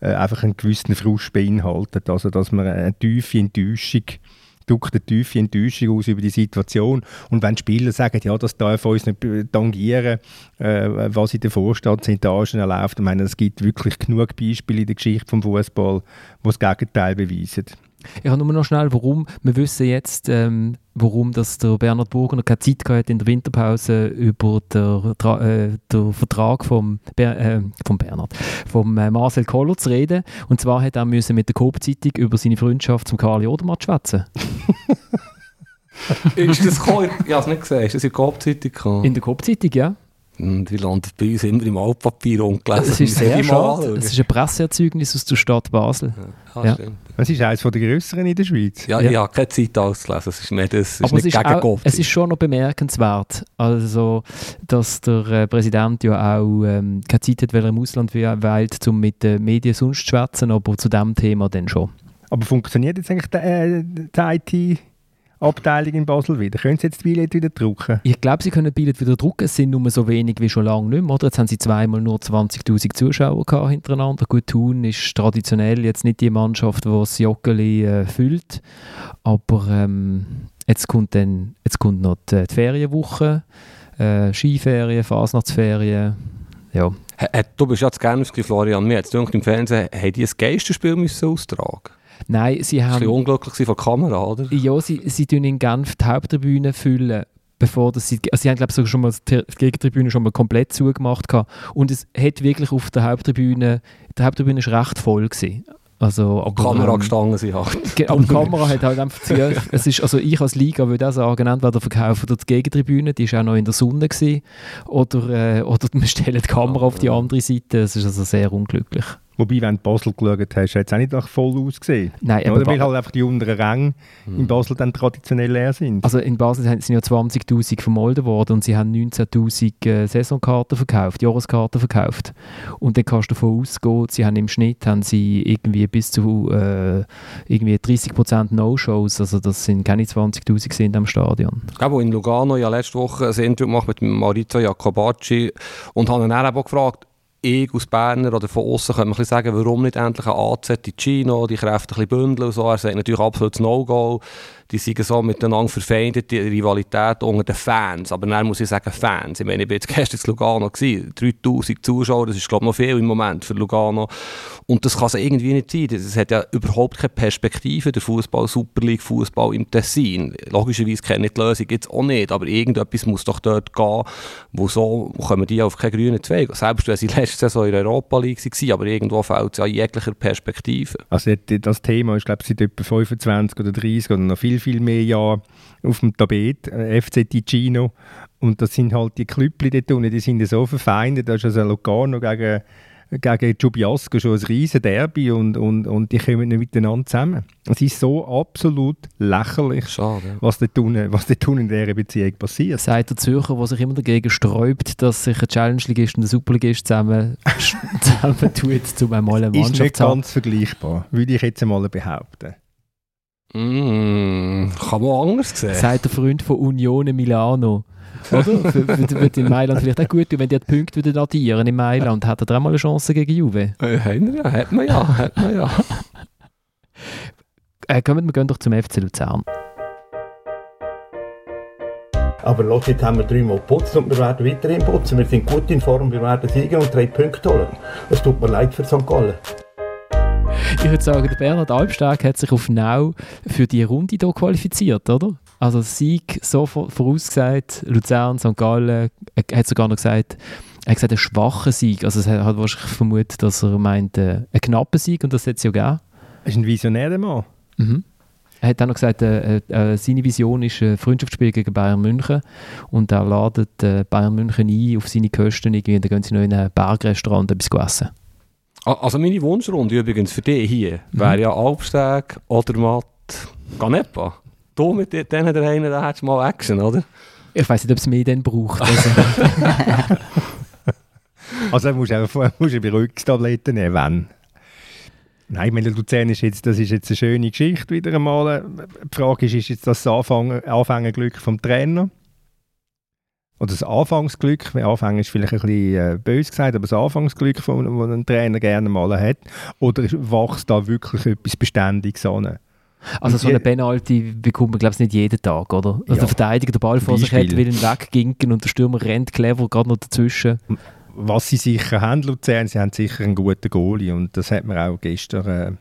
äh, einfach einen gewissen Frust beinhaltet, also dass man eine tiefe Enttäuschung drückt eine tiefe Enttäuschung aus über die Situation. Und wenn die Spieler sagen, ja, das darf uns nicht tangieren, äh, was in der Vorstandsetage läuft, ich meine, es gibt wirklich genug Beispiele in der Geschichte des Fußball, die das Gegenteil beweisen. Ich habe nur noch schnell, warum. Wir wissen jetzt, ähm, warum dass der Bernhard Burger noch keine Zeit gehabt in der Winterpause über den, äh, den Vertrag vom, Ber äh, vom Bernhard, vom äh, Marcel Koller zu reden. Und zwar hat er müssen mit der Coop-Zeitung über seine Freundschaft zum Karl Odermatt schwätzen. <laughs> ist das gekommen? Ich habe es nicht gesehen. Ist das in der Coop-Zeitung In der Coop-Zeitung, ja. Und die landet bei uns immer im Altpapier ungelesen. Es ist sehr schade. Es ist ein Presseerzeugnis aus der Stadt Basel. Ja, ja. Stimmt. Es ist eines der grösseren in der Schweiz. Ja, ja. ich habe keine Zeit auszulesen. Es ist nicht, es ist Aber nicht es, ist auch, es ist schon noch bemerkenswert, also, dass der äh, Präsident ja auch ähm, keine Zeit hat, weil er im Ausland weilt, um mit den Medien sonst zu schwätzen, aber zu diesem Thema dann schon. Aber funktioniert jetzt eigentlich die, äh, die IT Abteilung in Basel wieder? Können sie jetzt die Billett wieder drucken? Ich glaube, sie können Billett wieder drucken. Es sind nur so wenig wie schon lange nicht mehr. Oder? Jetzt haben sie zweimal nur 20'000 Zuschauer gehabt hintereinander. Gut, Thun ist traditionell jetzt nicht die Mannschaft, die das Joggeli äh, füllt. Aber ähm, jetzt, kommt dann, jetzt kommt noch die, die Ferienwoche, äh, Skiferien, Fasnachtsferien. Ja, H- hat- Du bist ja zu gerne Florian. Mir hat es im Fernsehen, haben die ein Geisterspiel müssen austragen Nein, sie war ein haben... unglücklich von der Kamera, oder? Ja, sie, sie tun in Genf die Haupttribüne füllen, bevor das sie, also sie haben glaube ich schon mal die Gegentribüne schon mal komplett zugemacht gehabt. und es hat wirklich auf der Haupttribüne, die Haupttribüne ist recht voll gewesen. Also, Die aber, Kamera ähm, gestanden sind halt. Aber die Kamera hat halt einfach zu, <laughs> es ist, also ich als Liga würde auch sagen, entweder verkaufen wir die Gegentribüne, die ist auch noch in der Sonne gewesen, oder, äh, oder <laughs> wir stellen die Kamera auf die andere Seite, es ist also sehr unglücklich. Wobei, wenn du Basel geschaut hast, hat es auch nicht nach voll ausgesehen. Nein, aber Oder weil halt einfach die unteren Ränge in Basel dann traditionell leer sind. Also in Basel sind ja 20'000 vermolden worden und sie haben 19'000 äh, Saisonkarten verkauft, Jahreskarten verkauft. Und dann kannst du davon ausgehen, sie haben im Schnitt haben sie irgendwie bis zu äh, irgendwie 30% No-Shows, also das sind keine 20'000 sind am Stadion. Ich habe in Lugano ja letzte Woche ein Interview gemacht mit Maurizio Jacobacci und habe ihn auch gefragt, ich als Berner oder von außen ein bisschen sagen, warum nicht endlich ein AZ Ticino, die Kräfte ein bisschen bündeln und so. Er sagt natürlich absolutes No-Go. Die sind so miteinander verfeindet, die Rivalität unter den Fans. Aber dann muss ich sagen, Fans. Ich meine, ich war jetzt <laughs> gestern in Lugano, gewesen, 3000 Zuschauer, das ist glaube ich noch viel im Moment für Lugano. Und das kann es irgendwie nicht sein. Es hat ja überhaupt keine Perspektive, der Fußball, Super League, Fußball im Tessin. Logischerweise kenne ich die Lösung jetzt auch nicht, aber irgendetwas muss doch dort gehen, wo so kommen die auf keinen grünen Zweig. Selbst wenn sie letzte Saison in der Europa League waren, aber irgendwo fehlt es ja jeglicher Perspektive. Also das Thema ist, glaube ich, seit etwa 25 oder 30 oder noch viel, viel mehr Jahren auf dem Tapet, äh, FC Ticino. Und das sind halt die Klüppli dort unten, die sind ja so verfeindet. Da ist also Locarno gegen, gegen Giubiasco schon ein riesen Derby und, und, und die kommen nicht miteinander zusammen. Es ist so absolut lächerlich, Schade. was dort unten, was dort unten in dieser Beziehung passiert. Sagt der Zürcher, der sich immer dagegen sträubt, dass sich ein Challenge-Ligist und ein Super-Ligist zusammen, <laughs> zusammen tut, um einmal eine Ist Mannschaft nicht zu haben. ganz vergleichbar, würde ich jetzt einmal behaupten. Mm, kann man auch anders sehen. Sagt der Freund von Unione Milano. Oder? <laughs> Wird in Mailand vielleicht auch gut tun, wenn die die Punkte wieder addieren in Mailand. Hat er dann mal eine Chance gegen Juve? Äh, haben wir ja, hat man ja, hat man ja. <laughs> Äh, kommen wir gehen doch zum FC Luzern. Aber los, jetzt haben wir dreimal geputzt und wir werden weiterhin putzen. Wir sind gut in Form, wir werden siegen und drei Punkte holen. Es tut mir leid für St. Gallen. Ich würde sagen, der Bernhard Albstag hat sich auf Nau für die Runde hier qualifiziert, oder? Also Sieg so vor- vorausgesagt, Luzern, St. Gallen, er hat sogar noch gesagt, er hat gesagt, ein schwacher Sieg. Also er hat wahrscheinlich vermutet, dass er meint, äh, einen knappen Sieg und das hat es ja gegeben. Er ist ein visionärer Mann. Mhm. Er hat auch noch gesagt, äh, äh, seine Vision ist ein Freundschaftsspiel gegen Bayern München und er ladet äh, Bayern München ein auf seine Kosten. Irgendwie, dann gehen sie noch in ein Bergrestaurant etwas essen. Also meine Wunschrunde übrigens für dich hier wäre ja Albsteg oder Matt Ganepa. Du mit di- denen der einen, da hättest du mal Action, oder? Ich weiß nicht, ob es mehr dann braucht. Also, <laughs> Also musst du auch musst du Beruhigungstabletten nehmen, wenn. Nein, meine, Luzern ist jetzt, das ist jetzt eine schöne Geschichte wieder einmal. Die Frage ist, ist jetzt das Anfang, Anfängerglück vom Trainer? Oder das Anfangsglück, Anfang ist vielleicht ein bisschen äh, böse gesagt, aber das Anfangsglück, das ein Trainer gerne mal hat. Oder wächst da wirklich etwas Beständiges an? also so eine Penalty bekommt man, glaube ich, nicht jeden Tag, oder? Also Ja. der Verteidiger den Ball vor sich hat, will ihn wegginken und der Stürmer rennt clever gerade noch dazwischen. Was sie sicher haben, Luzern, sie haben sicher einen guten Goalie und das hat man auch gestern, äh,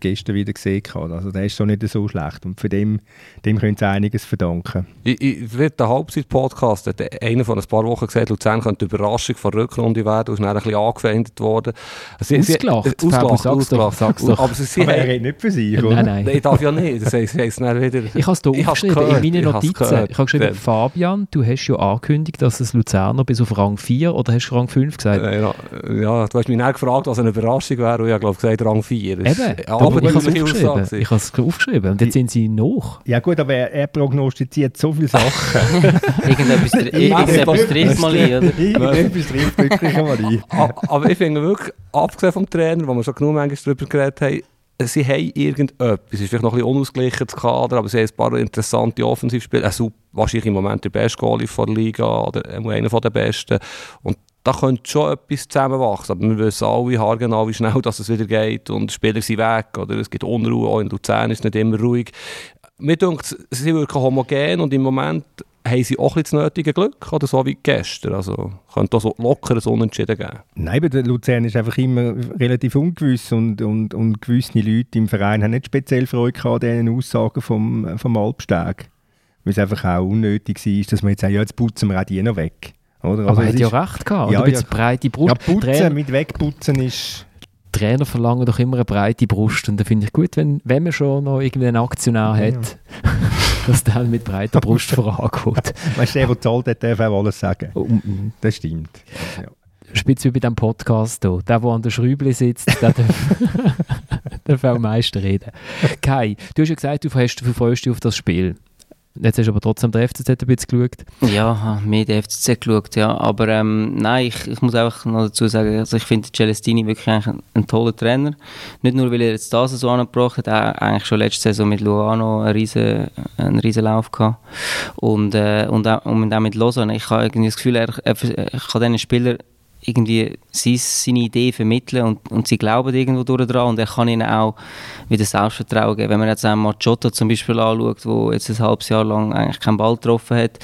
gestern wieder gesehen. gehabt. Also der ist schon nicht so schlecht und für dem, dem können sie einiges verdanken. Ich, ich, den Halbzeit-Podcast hat einer von ein paar Wochen gesagt, Luzern könnte die Überraschung von der Rückrunde werden und ist dann ein bisschen angefeindet worden. Sie, sie- Ausgelacht. äh, Ausgelacht, doch, ausgelacht. sag's doch. Aber sie, sie Aber er redet nicht für sich, Nein, oder? nein. Nein, ich darf ja nicht. Das heisst, heisst dann wieder... Ich habe es hier aufgeschrieben, in meinen Notizen. Ich habe geschrieben, Fabian, du hast ja angekündigt, dass es Luzerner bis auf Rang 4 oder hast du Rang 5 gesagt? Äh, Ja, ja, du hast mich dann gefragt, was eine Überraschung wäre und ich habe glaube gesagt Rang 4. Das ist- Eben, aber ich habe es aufgeschrieben. Ich habe es aufgeschrieben und jetzt sind sie noch. Ja gut, aber er, er prognostiziert so viele Sachen. <laughs> Irgendetwas, trifft mal ein, oder? Irgendetwas trifft wirklich einmal ein. Aber ich finde wirklich, abgesehen vom Trainer, wo wir schon genug manchmal darüber geredet haben, sie haben irgendetwas. Es ist vielleicht noch ein bisschen unausgeglichen, das Kader, aber sie haben ein paar interessante Offensivspieler. Also, wahrscheinlich im Moment der beste Goalie der Liga oder einer der besten. Und da könnte schon etwas zusammenwachsen. Aber wir wissen alle haargenau, wie schnell dass es wieder geht und die Spieler sind weg oder es gibt Unruhe. Auch in Luzern ist nicht immer ruhig. Mir denkt, sie wirklich homogen und im Moment haben sie auch das nötige Glück, oder so wie gestern. Also könnte auch so locker ein Unentschieden geben. Nein, der Luzern ist einfach immer relativ ungewiss und, und, und gewisse Leute im Verein haben nicht speziell Freude an diesen Aussagen vom, vom Alpsteg. Weil es einfach auch unnötig war, dass man jetzt sagt, ja, jetzt putzen wir auch die noch weg. Oder? Also Aber er hat ja recht gehabt. Ja, oder? Ja, breite Brust. Ja, putzen Trainer, mit wegputzen ist... Trainer verlangen doch immer eine breite Brust. Und da finde ich gut, wenn, wenn man schon noch irgendeinen Aktionär ja. hat, <laughs> dass der mit breiter Brust <laughs> vorangeht. weißt du, der, der zahlt hat, darf auch alles sagen. Oh, mm. Das stimmt. Ja. Spitz wie bei diesem Podcast hier. Der, der an der Schräubli sitzt, der darf, <laughs> darf auch am meisten reden. Kai, du hast ja gesagt, du freust dich auf das Spiel. Jetzt hast du aber trotzdem der FCZ ein bisschen geschaut. Ja, mehr der FCZ geschaut, ja. Aber ähm, nein, ich, ich muss einfach noch dazu sagen, also ich finde Celestini wirklich ein, ein, toller Trainer. Nicht nur, weil er jetzt das so angebracht hat, er eigentlich schon letzte Saison mit Luano einen riesen, einen riesen Lauf gehabt. Und, äh, und, auch, und auch mit Lausanne. Ich habe irgendwie das Gefühl, er, er, er kann diesen Spieler irgendwie sie seine Idee vermitteln und, und sie glauben irgendwo dran und er kann ihnen auch wieder Selbstvertrauen geben. Wenn man jetzt einmal Jota zum Beispiel anschaut, der jetzt ein halbes Jahr lang eigentlich keinen Ball getroffen hat,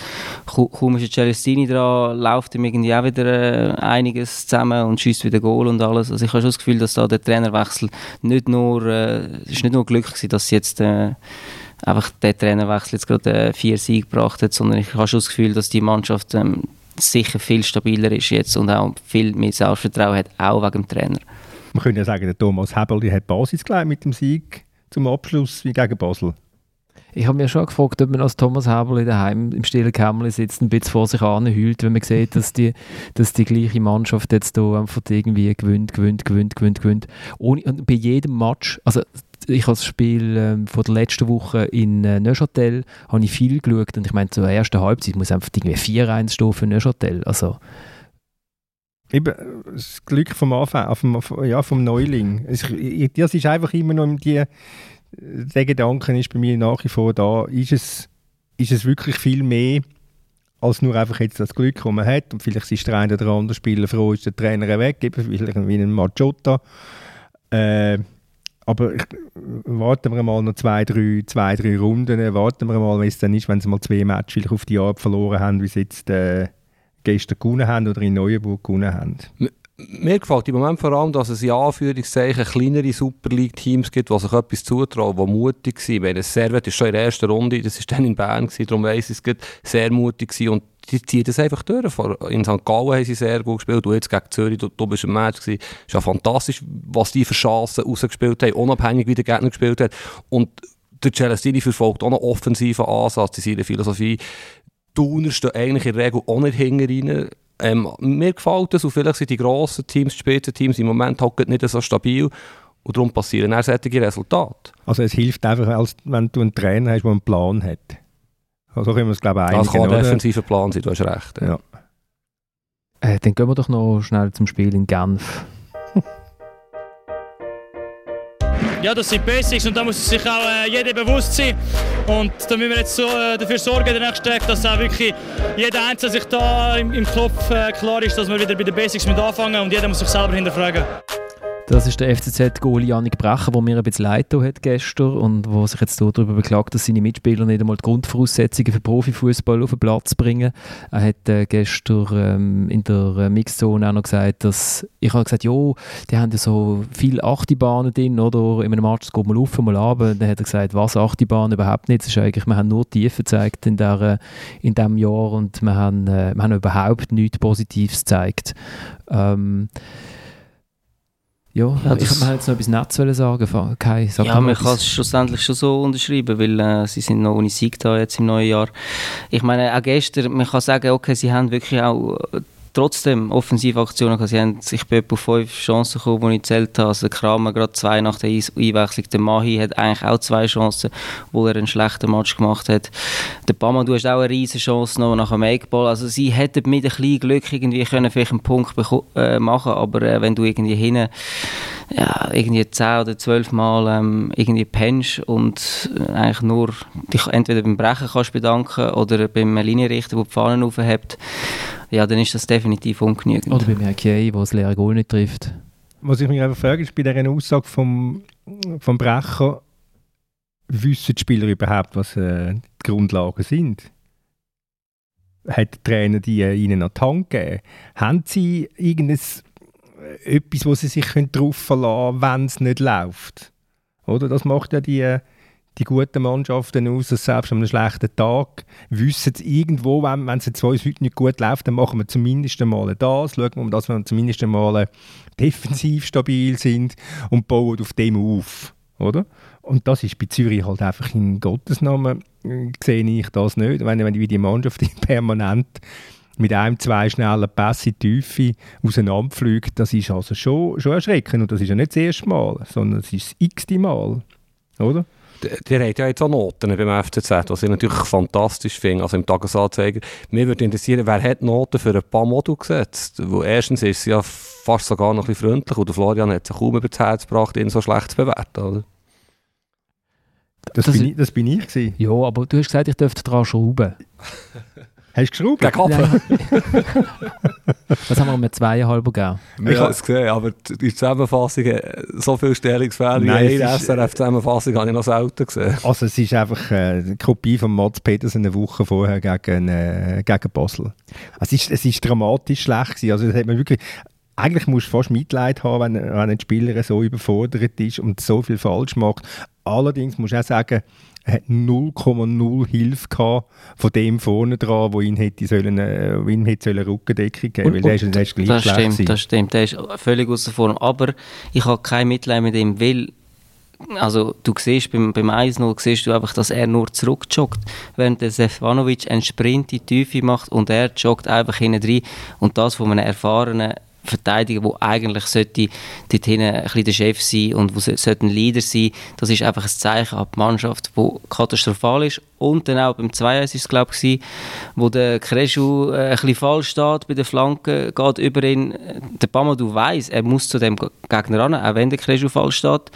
kaum ist Celestini dran, läuft ihm irgendwie auch wieder äh, einiges zusammen und schießt wieder Goal und alles. Also ich habe schon das Gefühl, dass da der Trainerwechsel nicht nur, äh, ist nicht nur Glück gewesen, dass sie jetzt äh, einfach der Trainerwechsel jetzt gerade äh, vier Siege gebracht hat, sondern ich habe schon das Gefühl, dass die Mannschaft ähm, sicher viel stabiler ist jetzt und auch viel mehr Selbstvertrauen hat, auch wegen dem Trainer. Man könnte ja sagen, der Thomas Hebel hat Basis gelegt mit dem Sieg zum Abschluss wie gegen Basel. Ich habe mir schon gefragt, ob man als Thomas Hebel daheim im stillen Kämmerlein sitzt und ein bisschen vor sich anheult, wenn man sieht, dass die, dass die gleiche Mannschaft jetzt hier einfach irgendwie gewinnt, gewinnt, gewinnt, gewinnt, gewinnt. Ohne, und bei jedem Match, also ich habe das Spiel ähm, von der letzten Woche in äh, Neuchâtel habe ich viel geschaut und ich meine, zur ersten Halbzeit muss einfach irgendwie 4-1 stehen für Neuchâtel. Also, Eben, das Glück vom Anfang, vom, ja, vom Neuling. Es, das ist einfach immer noch die, der Gedanke ist bei mir nach wie vor da, ist es, ist es wirklich viel mehr als nur einfach jetzt das Glück, das man hat und vielleicht ist der eine oder andere Spieler froh, ist der Trainer weg, vielleicht wie ein Machotta. Äh, aber ich, warten wir mal noch zwei drei, zwei, drei Runden. Warten wir mal, wie es dann ist, wenn sie mal zwei Matches auf die Art verloren haben, wie sie jetzt äh, gestern gewonnen haben oder in Neuenburg gewonnen haben. Mir gefällt im Moment vor allem, dass es in Anführungszeichen kleinere Super League-Teams gibt, die sich etwas zutrauen, die mutig sind. Meine, Servet ist schon in der ersten Runde, das war dann in Bern, darum weiss ich es, sehr mutig gewesen. und die ziehen das einfach durch. In St. Gallen haben sie sehr gut gespielt, du jetzt gegen Zürich, du, du bist im Match gewesen. Es ist ja fantastisch, was die für Chancen rausgespielt haben, unabhängig wie der Gegner gespielt hat. Und der Celestini verfolgt auch einen offensiven Ansatz in seiner Philosophie. Tuner stehen eigentlich in der Regel auch nicht hinten. Ähm, mir gefällt das und vielleicht sind die grossen Teams, die Spitzenteams im Moment halt nicht so stabil und darum passieren auch solche Resultate. Also es hilft einfach, wenn du einen Trainer hast, der einen Plan hat. Also können wir es glaube ich einigen, Das kann ein defensiver Plan sein, du hast recht. Ja. Äh, dann gehen wir doch noch schnell zum Spiel in Genf. ja, das sind Basics und da muss sich auch äh, jeder bewusst sein. Und da müssen wir jetzt so, äh, dafür sorgen, der nächsten Tag, dass auch wirklich jeder Einzelne sich da im, im Kopf äh, klar ist, dass wir wieder bei den Basics mit anfangen und jeder muss sich selber hinterfragen. Das ist der FCZ-Goalie Janik Brecher, der mir ein bisschen leid hat gestern und wo sich jetzt darüber beklagt, dass seine Mitspieler nicht einmal die Grundvoraussetzungen für Profifußball auf den Platz bringen. Er hat äh, gestern ähm, in der äh, Mixzone auch noch gesagt, dass ich habe gesagt, jo, die haben ja so viele Achtibahnen drin, oder? In einem Match geht mal auf, mal ab. Dann hat er gesagt, was Achtibahn überhaupt nicht. Das ist eigentlich, wir haben nur Tiefe gezeigt in, der, in diesem Jahr und wir haben, äh, wir haben überhaupt nichts Positives gezeigt. Ähm, ja, ja ich kann jetzt noch etwas Nettes sagen. Kai, sag ja, man kann es schlussendlich schon so unterschreiben, weil äh, sie sind noch ohne Sieg da jetzt im neuen Jahr. Ich meine, auch gestern, man kann sagen, okay, sie haben wirklich auch trotzdem Offensivaktionen gehabt. Sie haben sich bei etwa fünf Chancen gekommen, die ich gezählt habe. Also Kramer gerade zwei nach der Einwechslung. Der Mahi hat eigentlich auch zwei Chancen, wo er einen schlechten Match gemacht hat. Der Bama, du hast auch eine riesige Chance noch nach dem Eckball. Also sie hätten mit ein bisschen Glück irgendwie können vielleicht einen Punkt äh, machen aber äh, wenn du irgendwie hinten ja, irgendwie 10 oder 12 Mal ähm, irgendwie pennst und äh, eigentlich nur dich entweder beim Brechen kannst bedanken oder beim Linienrichter, der die Fahnen aufhebt, ja, dann ist das definitiv ungenügend. Oder beim Herkiei, der das leere Goal nicht trifft. Was ich mich einfach frage, ist bei dieser Aussage vom, vom Brecher, wissen die Spieler überhaupt, was äh, die Grundlagen sind? Hat der Trainer die äh, ihnen an die Hand gegeben? Haben sie irgendetwas, äh, etwas, wo sie sich können darauf verlassen können, wenn es nicht läuft? Oder? Das macht ja die, äh, die guten Mannschaften aus, dass selbst an einem schlechten Tag wissen sie irgendwo, wenn, wenn es jetzt uns heute nicht gut läuft, dann machen wir zumindest einmal das, schauen wir, dass wir zumindest einmal defensiv stabil sind und bauen auf dem auf. Oder? Und das ist bei Zürich halt einfach in Gottes Namen, äh, sehe ich das nicht. Wenn, wenn die Mannschaft <laughs> permanent mit einem, zwei schnellen Pässe Tiefe auseinanderfliegt, das ist also schon, schon erschreckend. Und das ist ja nicht das erste Mal, sondern es ist das x-te Mal. Oder? Der hat ja jetzt auch Noten beim FCZ, was ich natürlich fantastisch finde, also im Tagesanzeiger. Mir würde interessieren, wer hat Noten für ein paar Modul gesetzt? Wo erstens ist sie ja fast sogar noch ein bisschen freundlich und der Florian hat sich kaum über das Herz gebracht, ihn so schlecht zu bewerten, oder? Das, das, bin, ich, das bin ich gewesen. Ja, aber du hast gesagt, ich dürfte daran schrauben. <laughs> Hast du geschraubt? Der Kopf. Was <laughs> haben wir mit zweieinhalb gegeben? Ich habe es gesehen, aber die Zusammenfassung, äh, so viele Stellungsfehler wie eine SRF-Zusammenfassung habe ich noch selten gesehen. Also es ist einfach äh, eine Kopie von Mats Petersen eine Woche vorher gegen, äh, gegen Basel. Es ist, es ist dramatisch schlecht gewesen. Also das hat man wirklich eigentlich musst du fast Mitleid haben, wenn, wenn ein Spieler so überfordert ist und so viel falsch macht. Allerdings muss ich auch sagen, hat 0,0 Hilfe gehabt von dem vorne dran, wo ihn hätte sollen, äh, ihn hätte sollen Rückendeckung geben, weil der ist, der ist gleich das stimmt, gewesen. das stimmt, der ist völlig außer Form. Aber ich habe kein Mitleid mit ihm, weil also du siehst beim, beim 1-0 siehst du einfach, dass er nur zurückjoggt, während der Stefanovic einen Sprint in die Tiefe macht und er joggt einfach hinten rein und das von einem erfahrenen Verteidiger, der eigentlich sollte dort hinten ein bisschen der Chef sein und wo sollte ein Leader sein, das ist einfach ein Zeichen an die Mannschaft, wo katastrophal ist. Und dann auch beim 2 ist es glaube ich, wo der Kreschu äh, ein bisschen falsch steht bei der Flanke, geht über ihn. Der Pamadou weiß, er muss zu dem Gegner ran, auch wenn der Kreschu falsch steht,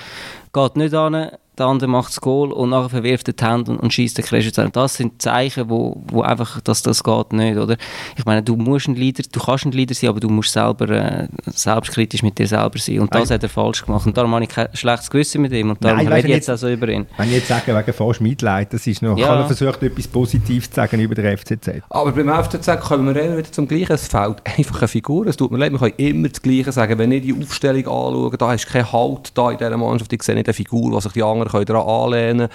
geht nicht an der andere macht das Goal und nachher verwirft er die Hände und, und schießt den Crash zusammen. Das sind Zeichen, wo, wo einfach, dass das geht nicht, oder? Ich meine, du musst ein Leader, du kannst ein Leader sein, aber du musst selber äh, selbstkritisch mit dir selber sein und das Nein. hat er falsch gemacht und darum habe ich kein schlechtes Gewissen mit ihm und darum rede ich jetzt auch so über ihn. Wenn ich jetzt sage, wegen fast Mitleid, das ist noch, ja. kann er versucht, etwas Positives zu sagen über den FCZ. Aber beim FCZ kommen wir wieder zum Gleichen, es <laughs> fehlt einfach eine Figur, es tut mir leid, wir können immer das Gleiche sagen, wenn ich die Aufstellung anschaue, da ist kein Halt da in dieser Mannschaft, ich sehe nicht eine Figur, was sich die anderen können daran anlehnen.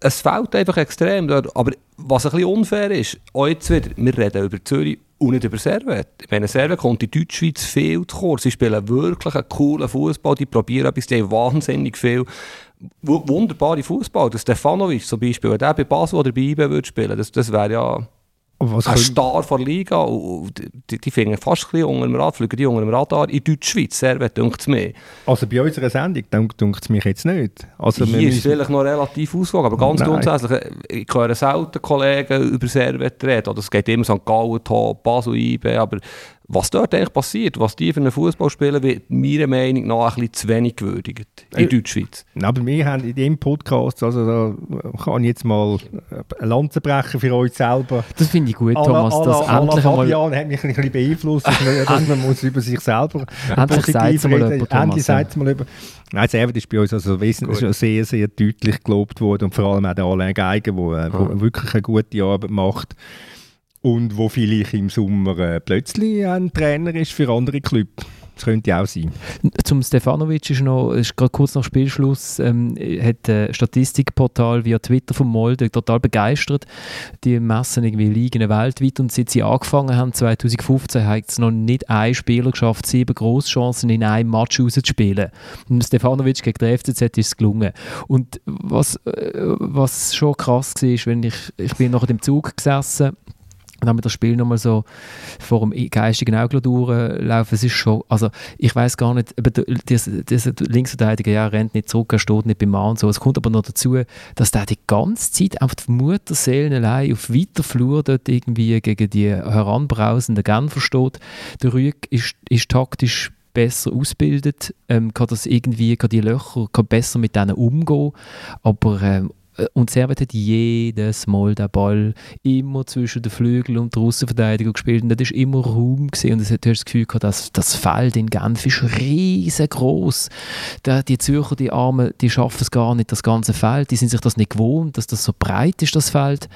Es fehlt einfach extrem. Aber was ein bisschen unfair ist, auch jetzt wieder, wir reden über Zürich und nicht über Servet. Ich meine, Servet kommt in Deutschschweiz viel zu kurz. Sie spielen wirklich einen coolen Fußball, die probieren die haben wahnsinnig viel wunderbare Fußball. Stefanovic zum Beispiel, wenn der bei Basel oder bei IB würde spielen, das, das wäre ja was ein Star der Liga. die, die finden fast ein bisschen unter dem Rad, fliegen die unter dem Radar. In Deutschschweiz, Servet, denkt es mehr. Also bei unserer Sendung denkt es mich jetzt nicht. Also Hier ist es vielleicht noch relativ ausgewogen, aber ganz Nein. grundsätzlich, ich höre selten Kollegen über Servet reden. Oder es geht immer St. Gallen, Top, Basel, IB, aber was dort eigentlich passiert, was die für einen Fußball spielen, wird meiner Meinung nach ein bisschen zu wenig gewürdigt in äh, Deutschschweiz. Aber wir haben in diesem Podcast, also da kann ich jetzt mal eine Lanze brechen für euch selber. Das finde ich gut, Thomas. Anna, das Anna, endlich Fabian hat mich ein bisschen beeinflusst, dass man muss über sich selber <laughs> endlich sagt mal über Endlich sagt mal über. Nein, Servet ist bei uns also schon sehr, sehr deutlich gelobt worden und vor allem auch der Alain Geiger, der äh, wirklich eine gute Arbeit macht und wo vielleicht im Sommer äh, plötzlich ein Trainer ist für andere Clubs. Das könnte auch sein. Zum Stefanovic ist noch, ist gerade kurz nach Spielschluss, ähm, hat ein Statistikportal via Twitter von Molde total begeistert. Die messen irgendwie Ligen weltweit und seit sie angefangen haben, 2015, hat es noch nicht ein Spieler geschafft, sieben Großchancen in einem Match rauszuspielen. Und Stefanovic gegen den FCZ ist es gelungen. Und was, äh, was schon krass war, ist, wenn ich, ich bin nach dem Zug gesessen und haben wir das Spiel nochmal so vor dem geistigen Auge durchlaufen. Es ist schon, also ich weiß gar nicht, dieser Linksverteidiger ja, rennt nicht zurück, er steht nicht beim Mann so. Es kommt aber noch dazu, dass der die ganze Zeit auf die Mutterseelen allein auf weiter Flur dort irgendwie gegen die heranbrausenden Genfer steht. Der Rüeg ist, ist taktisch besser ausbildet, ähm, kann das irgendwie, kann die Löcher, kann besser mit denen umgehen, aber ähm, äh, und Servet hat jedes Mal den Ball immer zwischen den Flügeln und der Außenverteidigung gespielt und das war immer Raum gewesen. und es hat das Gefühl gehabt, dass das Feld in Genf ist riesengroß. Die Zürcher, die Armen, die schaffen es gar nicht, das ganze Feld, die sind sich das nicht gewohnt, dass das so breit ist, das Feld.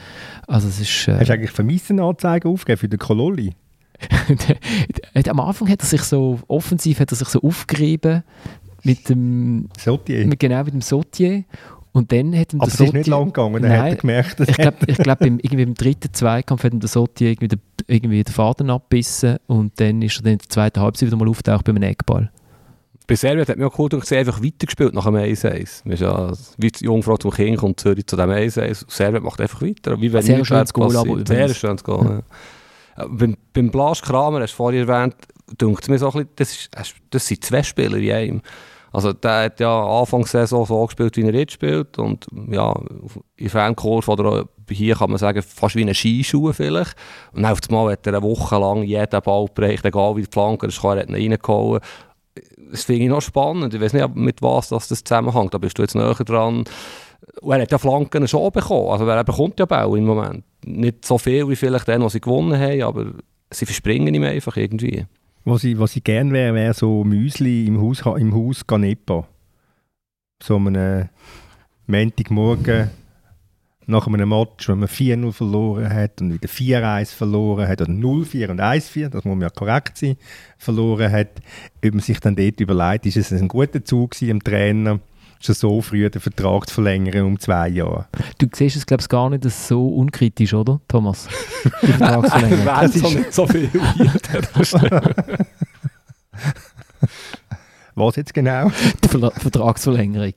Also es ist... Äh Hast du eigentlich Vermissenanzeigen aufgegeben für den Kololli? <laughs> Am Anfang hat er sich so, offensiv hat er sich so aufgerieben mit dem... Sotier. Mit, genau, mit dem Sotier und dann hat ihm Aber es ist nicht lang gegangen, dann Nein, hat er gemerkt, dass ich glaube, glaub, im, irgendwie im dritten Zweikampf hat ihm der Sotti irgendwie, den, irgendwie den Faden abbissen und dann ist er dann in der zweiten Halbzeit wieder mal auftaucht bei einem Eckball. Bei Serbien hat mir auch cool gedacht, sie einfach weitergespielt nach dem 1-1. Man ist ja, wie die Jungfrau zum Kind kommt Zürich zu dem 1-1. Serbien macht einfach weiter. Wie wenn Sehr schönes Goal, aber Sehr schönes Goal, ja. ja. Beim, beim Blas Kramer, hast du vorhin erwähnt, denkt mir so ein bisschen, das, ist, das sind zwei Spieler in einem. Also der hat ja Anfangssaison so gespielt, wie er jetzt spielt und ja, in Fankurve oder hier kann man sagen, fast wie ein Skischuh vielleicht. Und dann auf einmal hat er eine Woche lang jeden Ball bereicht, egal wie die Flanke ist, er hat ihn reingehauen. Das finde ich noch spannend. Ich weiß nicht, mit was das, das zusammenhängt. Da bist du jetzt näher dran. Und er hat ja Flanken schon bekommen. Also er bekommt ja Ball im Moment. Nicht so viel wie vielleicht den, was sie gewonnen haben, aber sie verspringen ihm einfach irgendwie. Was ich, was ich gerne wäre, wäre so Müsli im Haus, im Haus Ganepa. So einen Montagmorgen nach einem Match, wenn man 4-0 verloren hat und wieder 4-1 verloren hat oder 0-4 und 1-4, das muss man ja korrekt sein, verloren hat, ob man sich dann dort überlegt, ist es ein guter Zug im Trainer, schon so früh den Vertrag zu verlängern um zwei Jahre. Du siehst es, glaube ich, gar nicht so unkritisch, oder, Thomas? <laughs> Die Vertragsverlängerung. das ist nicht so viel <laughs> Was jetzt genau? Die Ver Vertragsverlängerung.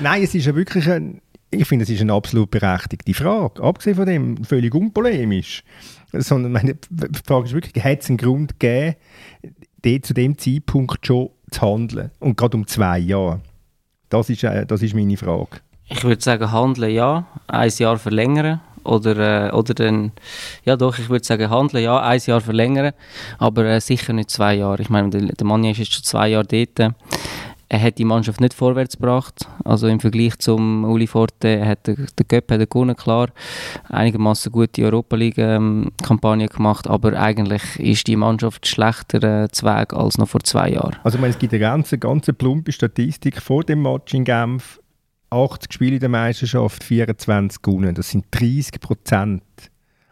Nein, es ist ja wirklich ein, ich finde, es ist eine absolut berechtigte Frage. Abgesehen von dem, völlig unpolemisch. Sondern meine die Frage ist wirklich, hat es einen Grund gegeben, dort zu dem Zeitpunkt schon zu handeln? Und gerade um zwei Jahre. Das ist, äh, das ist meine Frage. Ich würde sagen, handeln ja, ein Jahr verlängern. Oder, äh, oder dann, ja doch, ich würde sagen, handeln ja, ein Jahr verlängern, aber äh, sicher nicht zwei Jahre. Ich meine, der, der Mann ist jetzt schon zwei Jahre dort. Er hat die Mannschaft nicht vorwärts gebracht. Also im Vergleich zum Uli Forte hat der, der Göpp hat gewonnen, klar. Einigermaßen gute Europa League-Kampagne ähm, gemacht, aber eigentlich ist die Mannschaft schlechter äh, Zweig als noch vor zwei Jahren. Also ich meine, es gibt eine ganze, ganze plumpe Statistik vor dem Match in Genf. 80 Spiele in der Meisterschaft, 24 gewonnen. Das sind 30 Prozent.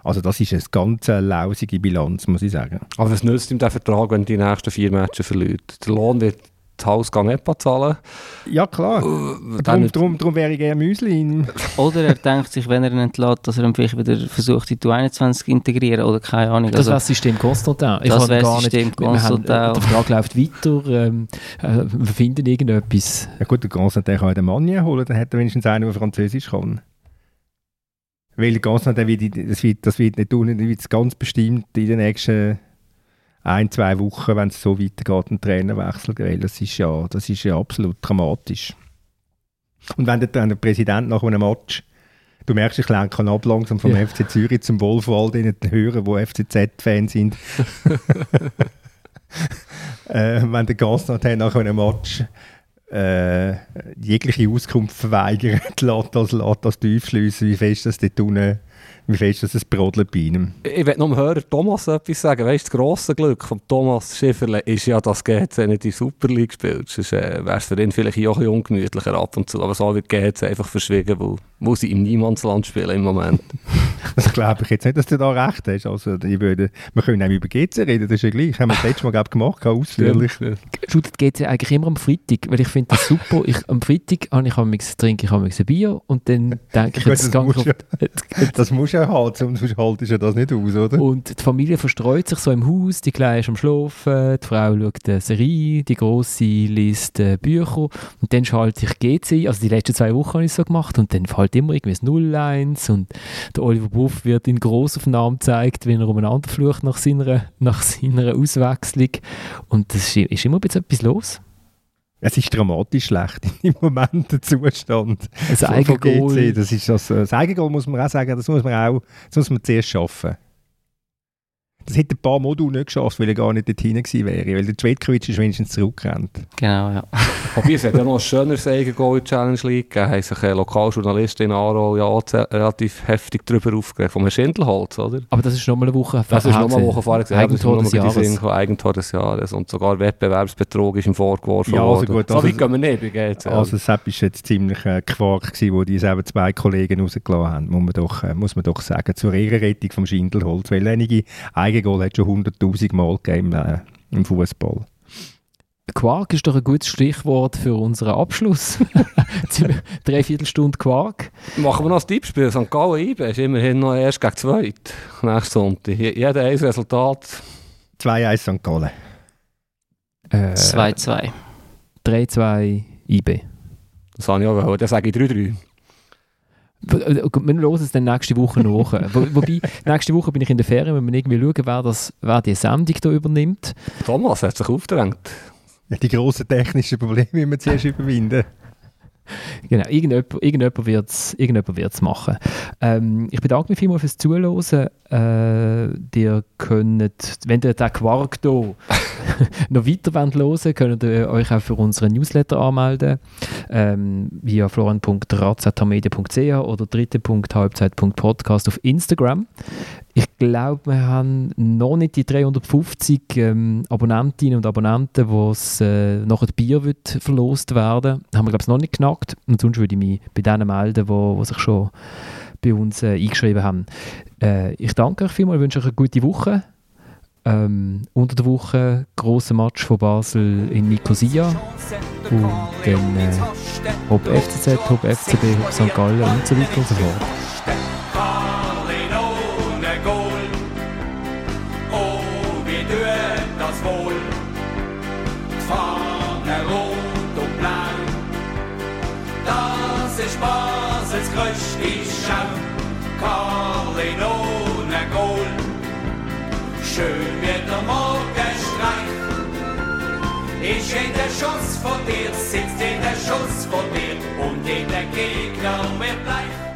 Also das ist eine ganz lausige Bilanz, muss ich sagen. Aber was nützt ihm der Vertrag, wenn die nächsten vier Matches verliert? Der Lohn wird das Haus nicht zahlen. Ja, klar. Uh, darum, darum, darum wäre ich gerne Müsli. <laughs> oder er denkt sich, wenn er ihn entlässt, dass er ihn vielleicht wieder versucht, in die 21 zu integrieren oder keine Ahnung. Das also, wäre System Constantin. Ich das wäre System Constantin. Der Vertrag läuft weiter, ähm, äh, wir finden irgendetwas. Ja gut, der Constantin kann den Mann holen, dann hat er wenigstens einen, der Französisch kann. Weil der Constantin, das wird, das wird nicht tun, das wird ganz bestimmt in den nächsten ein, zwei Wochen, wenn es so weitergeht, einen Trainerwechsel gewählt. Das ist ja, das ist ja absolut dramatisch. Und wenn der, der Präsident nach einem Match, du merkst, ich lenke ab langsam vom ja. FC Zürich zum Wolf, vor all denen hören, die FCZ-Fans sind. <laughs> äh, wenn der Gastnat nach einem Match äh, jegliche Auskunft verweigert, <laughs> lässt das, lässt das tief schliessen, wie fest das dort unten wie fest das es brodelt bei ihm? Ich will noch hören, Thomas etwas sagen. Weißt, das grosse Glück von Thomas Schifferle ist ja, dass GC nicht in Super League spielt. Sonst äh, wäre es für ihn vielleicht auch ein ungemütlicher ab und zu. Aber so wird GC einfach verschwiegen, weil, weil sie im Niemandsland spielen im Moment. <laughs> das glaube ich jetzt nicht, dass du da recht hast. Also, ich würde, wir können auch über GC reden, das ist ja gleich. Haben wir das letzte Mal glaub, gemacht, ausführlich. Schaut GC eigentlich immer am Freitag, weil ich finde das super. Ich, am Freitag habe ich, ich trinke ich ein Bier und dann denke ich, jetzt das, muss ja, <laughs> das muss ja halt, sonst haltest ja das nicht aus, oder? Und die Familie verstreut sich so im Haus, die Kleine ist am Schlafen, die Frau schaut eine Serie, die Grosse liest äh, Bücher und dann schalte ich GC, also die letzten zwei Wochen habe ich so gemacht und dann fällt immer irgendwie das 0-1 und der Oliver Buff wird in Grossaufnahme gezeigt, wenn er umeinander flucht nach seiner, nach seiner Auswechslung und das ist, ist immer etwas los. Es ist dramatisch schlecht <laughs> im Moment der Zustand. Das Eigengoal. Das, ist das, das Eigengoal muss man auch sagen, das muss man auch das muss man zuerst schaffen. Das hätte ein paar Module nicht geschafft, weil er gar nicht dorthin gewesen wäre, weil der Cvetkovic ist wenigstens zurückgerannt. Genau, ja. <laughs> Wobei, es hat ja noch ein schöneres Eigengoal in der Challenge League gegeben. haben sich äh, Lokaljournalistin in Aarau ja relativ heftig darüber aufgeregt. Vom Herrn Schindelholz, oder? Aber das ist nochmal eine Woche Das ist vorher nochmal eine. Woche vorher. gewesen. Eigentor Ja, das des noch mal Jahres. Eigentor des Jahres. Und sogar Wettbewerbsbetrug ist ihm vorgeworfen Ja, also worden. gut, so also- weit gehen wir nicht bei GC. Also Sepp ist jetzt ziemlich äh, Quark gewesen, wo die selber zwei Kollegen rausgelassen haben, muss man doch, äh, muss man doch sagen. Zur Ehrenrettung vom Schindelholz, weil einige Eigengoal hat schon 100'000 Mal gegeben äh, im Fußball. Quark ist doch ein gutes Stichwort für unseren Abschluss. <laughs> Dreiviertel Stunde Quark. Machen wir noch ein Tippspiel. St. Gallen IB ist immerhin noch erst gegen zweit. Nächsten Sonntag. Je- Jeder ein Resultat. 2-1 St. Gallen. Äh, 2-2. 3-2 IB. Das habe ich auch wollen. Dann sage ich 3-3. Wir hören es dann nächste Woche nach. Wo, wobei, nächste Woche bin ich in der Ferien, wenn wir irgendwie schauen, wer, das, wer die Sendung hier übernimmt. Thomas hat sich aufgedrängt. Die grossen technischen Probleme müssen wir zuerst überwinden. <laughs> Genau, irgendjemand, irgendjemand wird es machen. Ähm, ich bedanke mich vielmals fürs Zuhören. Äh, ihr könnt, wenn ihr den Quark hier <laughs> noch weiter wollt hören könnt ihr euch auch für unseren Newsletter anmelden. Ähm, via florian.razatamedia.ch oder dritte.halbzeit.podcast auf Instagram. Ich glaube, wir haben noch nicht die 350 ähm, Abonnentinnen und Abonnenten, wo es äh, nachher das Bier wird verlost werden. Haben wir, glaube ich, noch nicht knackt. Und sonst würde ich mich bei denen melden, die sich schon bei uns äh, eingeschrieben haben. Äh, ich danke euch vielmals, wünsche euch eine gute Woche. Ähm, unter der Woche grosser Match von Basel in Nicosia. Und dann äh, ob FCZ, ob FCB, ob St. Gallen und so weiter und so fort. Carlin ohne Goal. Schön wird der Morgenstreich. Ich in der Schuss von dir, sitzt in der Schuss von dir und in der Gegner wird bleich.